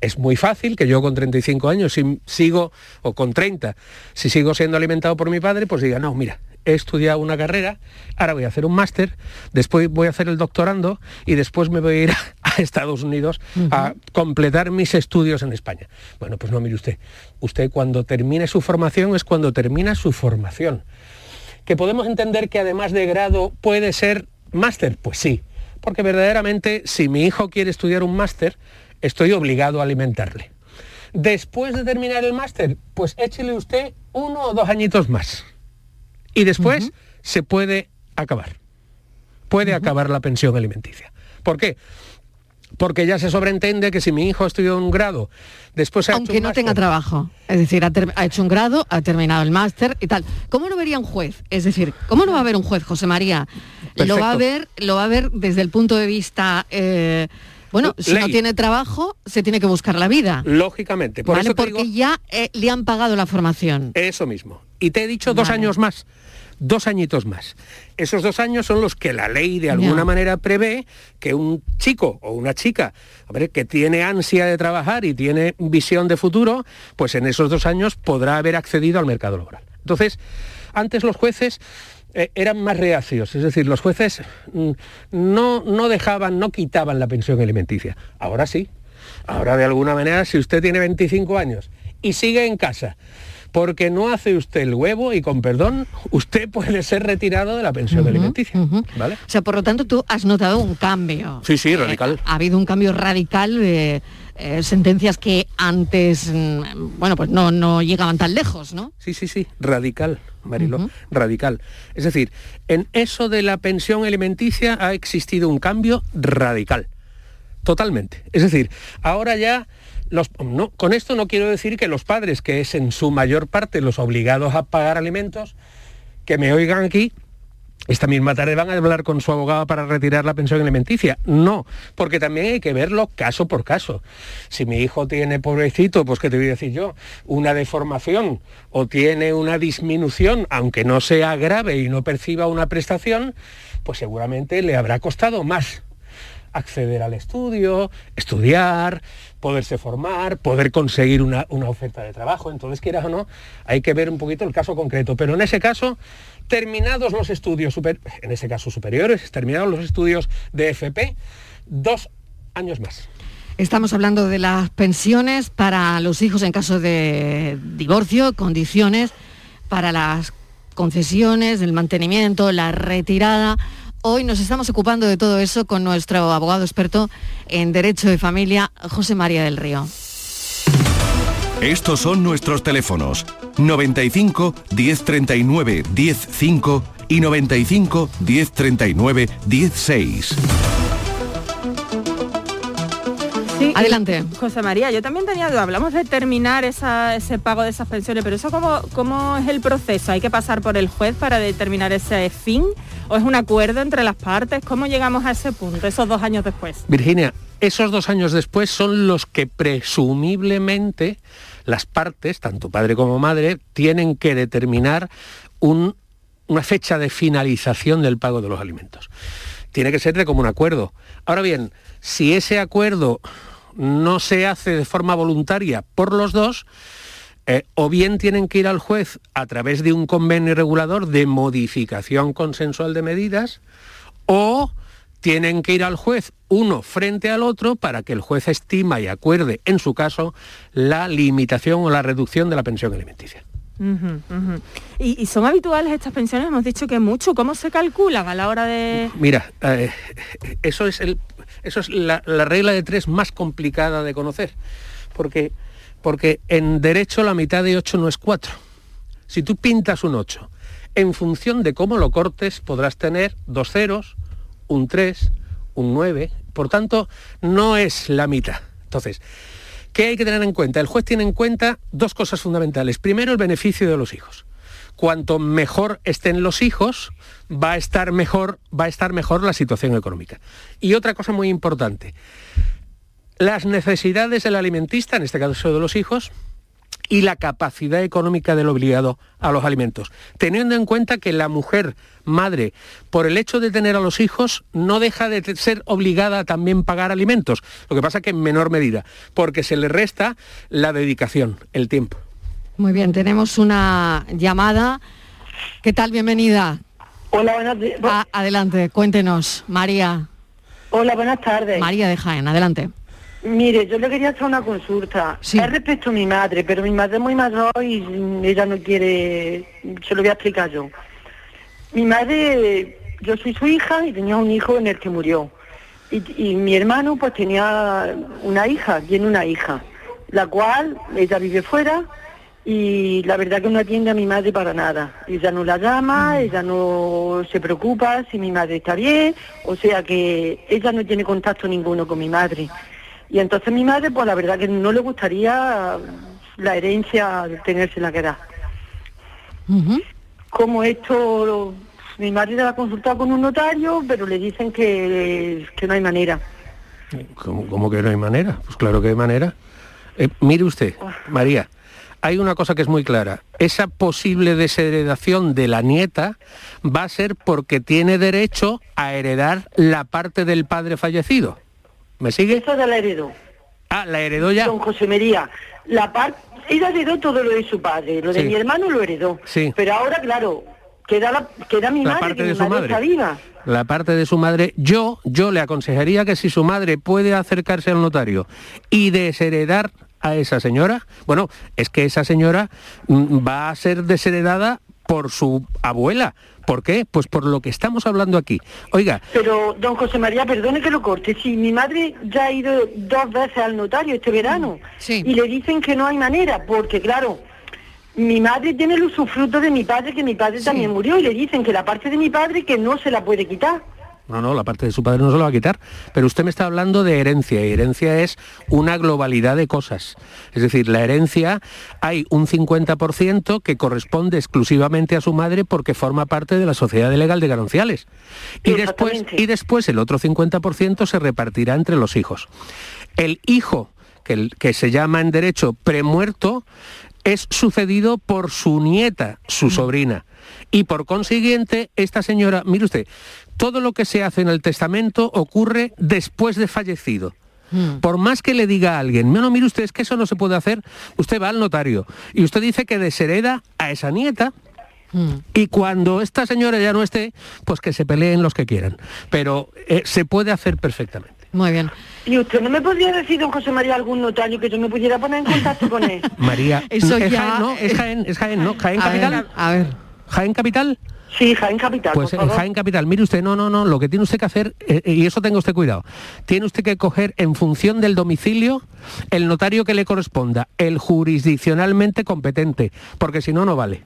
Es muy fácil que yo con 35 años, si sigo, o con 30, si sigo siendo alimentado por mi padre, pues diga, no, mira, he estudiado una carrera, ahora voy a hacer un máster, después voy a hacer el doctorando y después me voy a ir a, Estados Unidos a completar mis estudios en España. Bueno, pues no, mire usted, usted cuando termine su formación es cuando termina su formación. ¿Que podemos entender que además de grado puede ser máster? Pues sí, porque verdaderamente si mi hijo quiere estudiar un máster, estoy obligado a alimentarle. Después de terminar el máster, pues échele usted uno o dos añitos más y después se puede acabar. Puede acabar la pensión alimenticia. ¿Por qué? Porque ya se sobreentiende que si mi hijo ha estudiado un grado, después ha Aunque no tenga trabajo. Es decir, ha, hecho un grado, ha terminado el máster y tal. ¿Cómo lo vería un juez? Es decir, ¿cómo no va a ver un juez, José María? Lo va a ver, lo va a ver desde el punto de vista. Eh, bueno, si no tiene trabajo, se tiene que buscar la vida. Lógicamente. Por eso porque ya eh, le han pagado la formación. Eso mismo. Y te he dicho dos años más dos añitos más. Esos dos años son los que la ley de alguna manera prevé que un chico o una chica que tiene ansia de trabajar y tiene visión de futuro, pues en esos dos años podrá haber accedido al mercado laboral. Entonces, antes los jueces eh, eran más reacios, es decir, los jueces mm, no, no dejaban, no quitaban la pensión alimenticia. Ahora sí, ahora de alguna manera, si usted tiene 25 años y sigue en casa, porque no hace usted el huevo y con perdón, usted puede ser retirado de la pensión alimenticia. ¿vale? O sea, por lo tanto, tú has notado un cambio. Sí, sí, radical. Eh, ha habido un cambio radical de eh, sentencias que antes, mm, bueno, pues no, no llegaban tan lejos, ¿no? Sí, sí, sí, radical. Marilo, radical. Es decir, en eso de la pensión alimenticia ha existido un cambio radical. Totalmente. Es decir, ahora ya no, con esto no quiero decir que los padres, que es en su mayor parte los obligados a pagar alimentos, que me oigan aquí, esta misma tarde van a hablar con su abogado para retirar la pensión alimenticia. No, porque también hay que verlo caso por caso. Si mi hijo tiene, pobrecito, pues que te voy a decir yo, una deformación o tiene una disminución, aunque no sea grave y no perciba una prestación, pues seguramente le habrá costado más acceder al estudio, estudiar, poderse formar, poder conseguir una, oferta de trabajo. Entonces, quieras o no, hay que ver un poquito el caso concreto. Pero en ese caso, terminados los estudios, en ese caso superiores, terminados los estudios de FP, dos años más. Estamos hablando de las pensiones para los hijos en caso de divorcio, condiciones para las concesiones, el mantenimiento, la retirada. Hoy nos estamos ocupando de todo eso con nuestro abogado experto en Derecho de Familia, José María del Río. Estos son nuestros teléfonos 95 1039 105 y 95 1039 16. Adelante. José María, yo también tenía duda. Hablamos de terminar ese pago de esas pensiones, pero eso cómo, cómo es el proceso? ¿Hay que pasar por el juez para determinar ese fin? ¿O es un acuerdo entre las partes? ¿Cómo llegamos a ese punto, esos dos años después? Virginia, esos dos años después son los que presumiblemente las partes, tanto padre como madre, tienen que determinar una fecha de finalización del pago de los alimentos. Tiene que ser de común acuerdo. Ahora bien, si ese acuerdo no se hace de forma voluntaria por los dos, eh, o bien tienen que ir al juez a través de un convenio regulador de modificación consensual de medidas, o tienen que ir al juez uno frente al otro para que el juez estima y acuerde, en su caso, la limitación o la reducción de la pensión alimenticia. ¿Y, son habituales estas pensiones? Hemos dicho que mucho. ¿Cómo se calculan a la hora de...? Mira, eh, eso es, el, eso es la, regla de tres más complicada de conocer. Porque, porque en derecho la mitad de ocho no es cuatro. Si tú pintas un 8, en función de cómo lo cortes podrás tener dos ceros, un 3, un 9. Por tanto, no es la mitad. Entonces, ¿Qué hay que tener en cuenta? El juez tiene en cuenta dos cosas fundamentales. Primero, el beneficio de los hijos. Cuanto mejor estén los hijos, va a estar mejor, va a estar mejor la situación económica. Y otra cosa muy importante, las necesidades del alimentista, en este caso de los hijos, y la capacidad económica del obligado a los alimentos, teniendo en cuenta que la mujer madre, por el hecho de tener a los hijos, no deja de ser obligada a también pagar alimentos, lo que pasa que en menor medida, porque se le resta la dedicación, el tiempo. Muy bien, tenemos una llamada. ¿Qué tal? Bienvenida. Hola, buenas tardes. Ah, adelante, cuéntenos, María. Hola, buenas tardes. María de Jaén, adelante. Mire, yo le quería hacer una consulta. Es respecto a mi madre, pero mi madre es muy mayor y ella no quiere... Se lo voy a explicar yo. Mi madre, yo soy su hija y tenía un hijo en el que murió. Y, mi hermano pues tenía una hija, tiene una hija, la cual ella vive fuera y la verdad que no atiende a mi madre para nada. Ella no la llama, mm. ella no se preocupa si mi madre está bien, o sea que ella no tiene contacto ninguno con mi madre. Y entonces mi madre, pues la verdad que no le gustaría la herencia de tenerse la que da. Como esto, mi madre la ha consultado con un notario, pero le dicen que, que no hay manera. ¿Cómo, que no hay manera? Pues claro que hay manera. Eh, mire usted, María, hay una cosa que es muy clara. Esa posible desheredación de la nieta va a ser porque tiene derecho a heredar la parte del padre fallecido. ¿Me sigue? De la heredó. Ah, la heredó ya. Don José María, la parte, ella heredó todo lo de su padre, lo de mi hermano lo heredó. Sí. Pero ahora, claro, queda, la, queda mi madre, parte de su madre, está viva. La parte de su madre, yo, yo le aconsejaría que si su madre puede acercarse al notario y desheredar a esa señora, bueno, es que esa señora mm, va a ser desheredada por su abuela, ¿Por qué? Pues por lo que estamos hablando aquí. Oiga. Pero, don José María, perdone que lo corte. Si mi madre ya ha ido dos veces al notario este verano y le dicen que no hay manera, porque claro, mi madre tiene el usufruto de mi padre, que mi padre también murió, y le dicen que la parte de mi padre que no se la puede quitar. No, no, la parte de su padre no se lo va a quitar. Pero usted me está hablando de herencia y herencia es una globalidad de cosas. Es decir, la herencia hay un 50% que corresponde exclusivamente a su madre porque forma parte de la sociedad legal de gananciales. Y después, y después el otro 50% se repartirá entre los hijos. El hijo, que se llama en derecho premuerto, es sucedido por su nieta, su sobrina. Y por consiguiente, esta señora, mire usted, todo lo que se hace en el testamento ocurre después de fallecido. Hmm. Por más que le diga a alguien, no, no, mire usted, es que eso no se puede hacer, usted va al notario y usted dice que deshereda a esa nieta, hmm. Y cuando esta señora ya no esté, pues que se peleen los que quieran. Pero eh, se puede hacer perfectamente. Muy bien. ¿Y usted no me podría decir, don José María, algún notario que yo me pudiera poner en contacto con él? [LAUGHS] María, eso es ya... no, es Jaén, es Jaén, ¿no? Jaén Capital. a ver. ¿Jaén Capital? Sí, Jaén Capital. Pues en Jaén Capital, mire usted, no, no, no, lo que tiene usted que hacer, eh, eh, y eso tenga usted cuidado, tiene usted que coger en función del domicilio el notario que le corresponda, el jurisdiccionalmente competente, porque si no, no vale.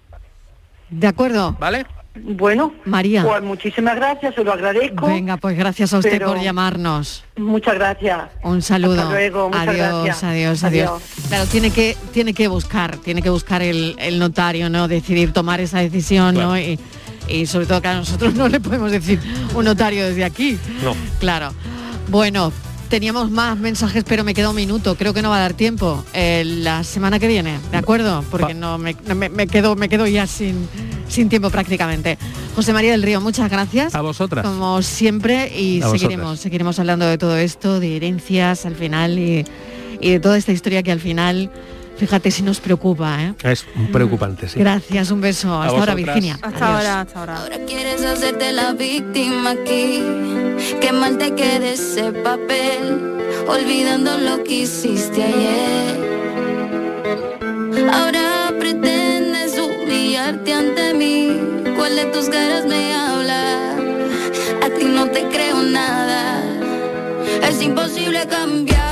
De acuerdo. ¿Vale? Bueno, María. Pues muchísimas gracias, se lo agradezco. Venga, pues gracias a usted por llamarnos. Muchas gracias. Un saludo. Hasta luego, muchas adiós, gracias. adiós, adiós, Claro, tiene que, tiene que buscar, tiene que buscar el, notario, ¿no? Decidir tomar esa decisión, ¿no? Y, y sobre todo que a nosotros [LAUGHS] no le podemos decir un notario desde aquí. No. Claro. Bueno, teníamos más mensajes, pero me queda un minuto. Creo que no va a dar tiempo. Eh, la semana que viene, ¿de acuerdo? Porque no me, me, quedo, me quedo ya sin, sin tiempo prácticamente. José María del Río, muchas gracias. A vosotras. Como siempre, y seguiremos, seguiremos hablando de todo esto, de herencias al final y, y de toda esta historia que al final Fíjate si nos preocupa, ¿eh? Es preocupante, sí. Gracias, un beso. hasta ahora, Virginia. Hasta ahora, hasta ahora. Ahora quieres hacerte la víctima aquí que mal te quede ese papel, olvidando lo que hiciste ayer. Ahora pretendes humillarte ante mí, ¿cuál de tus caras me habla? A ti no te creo nada, es imposible cambiarte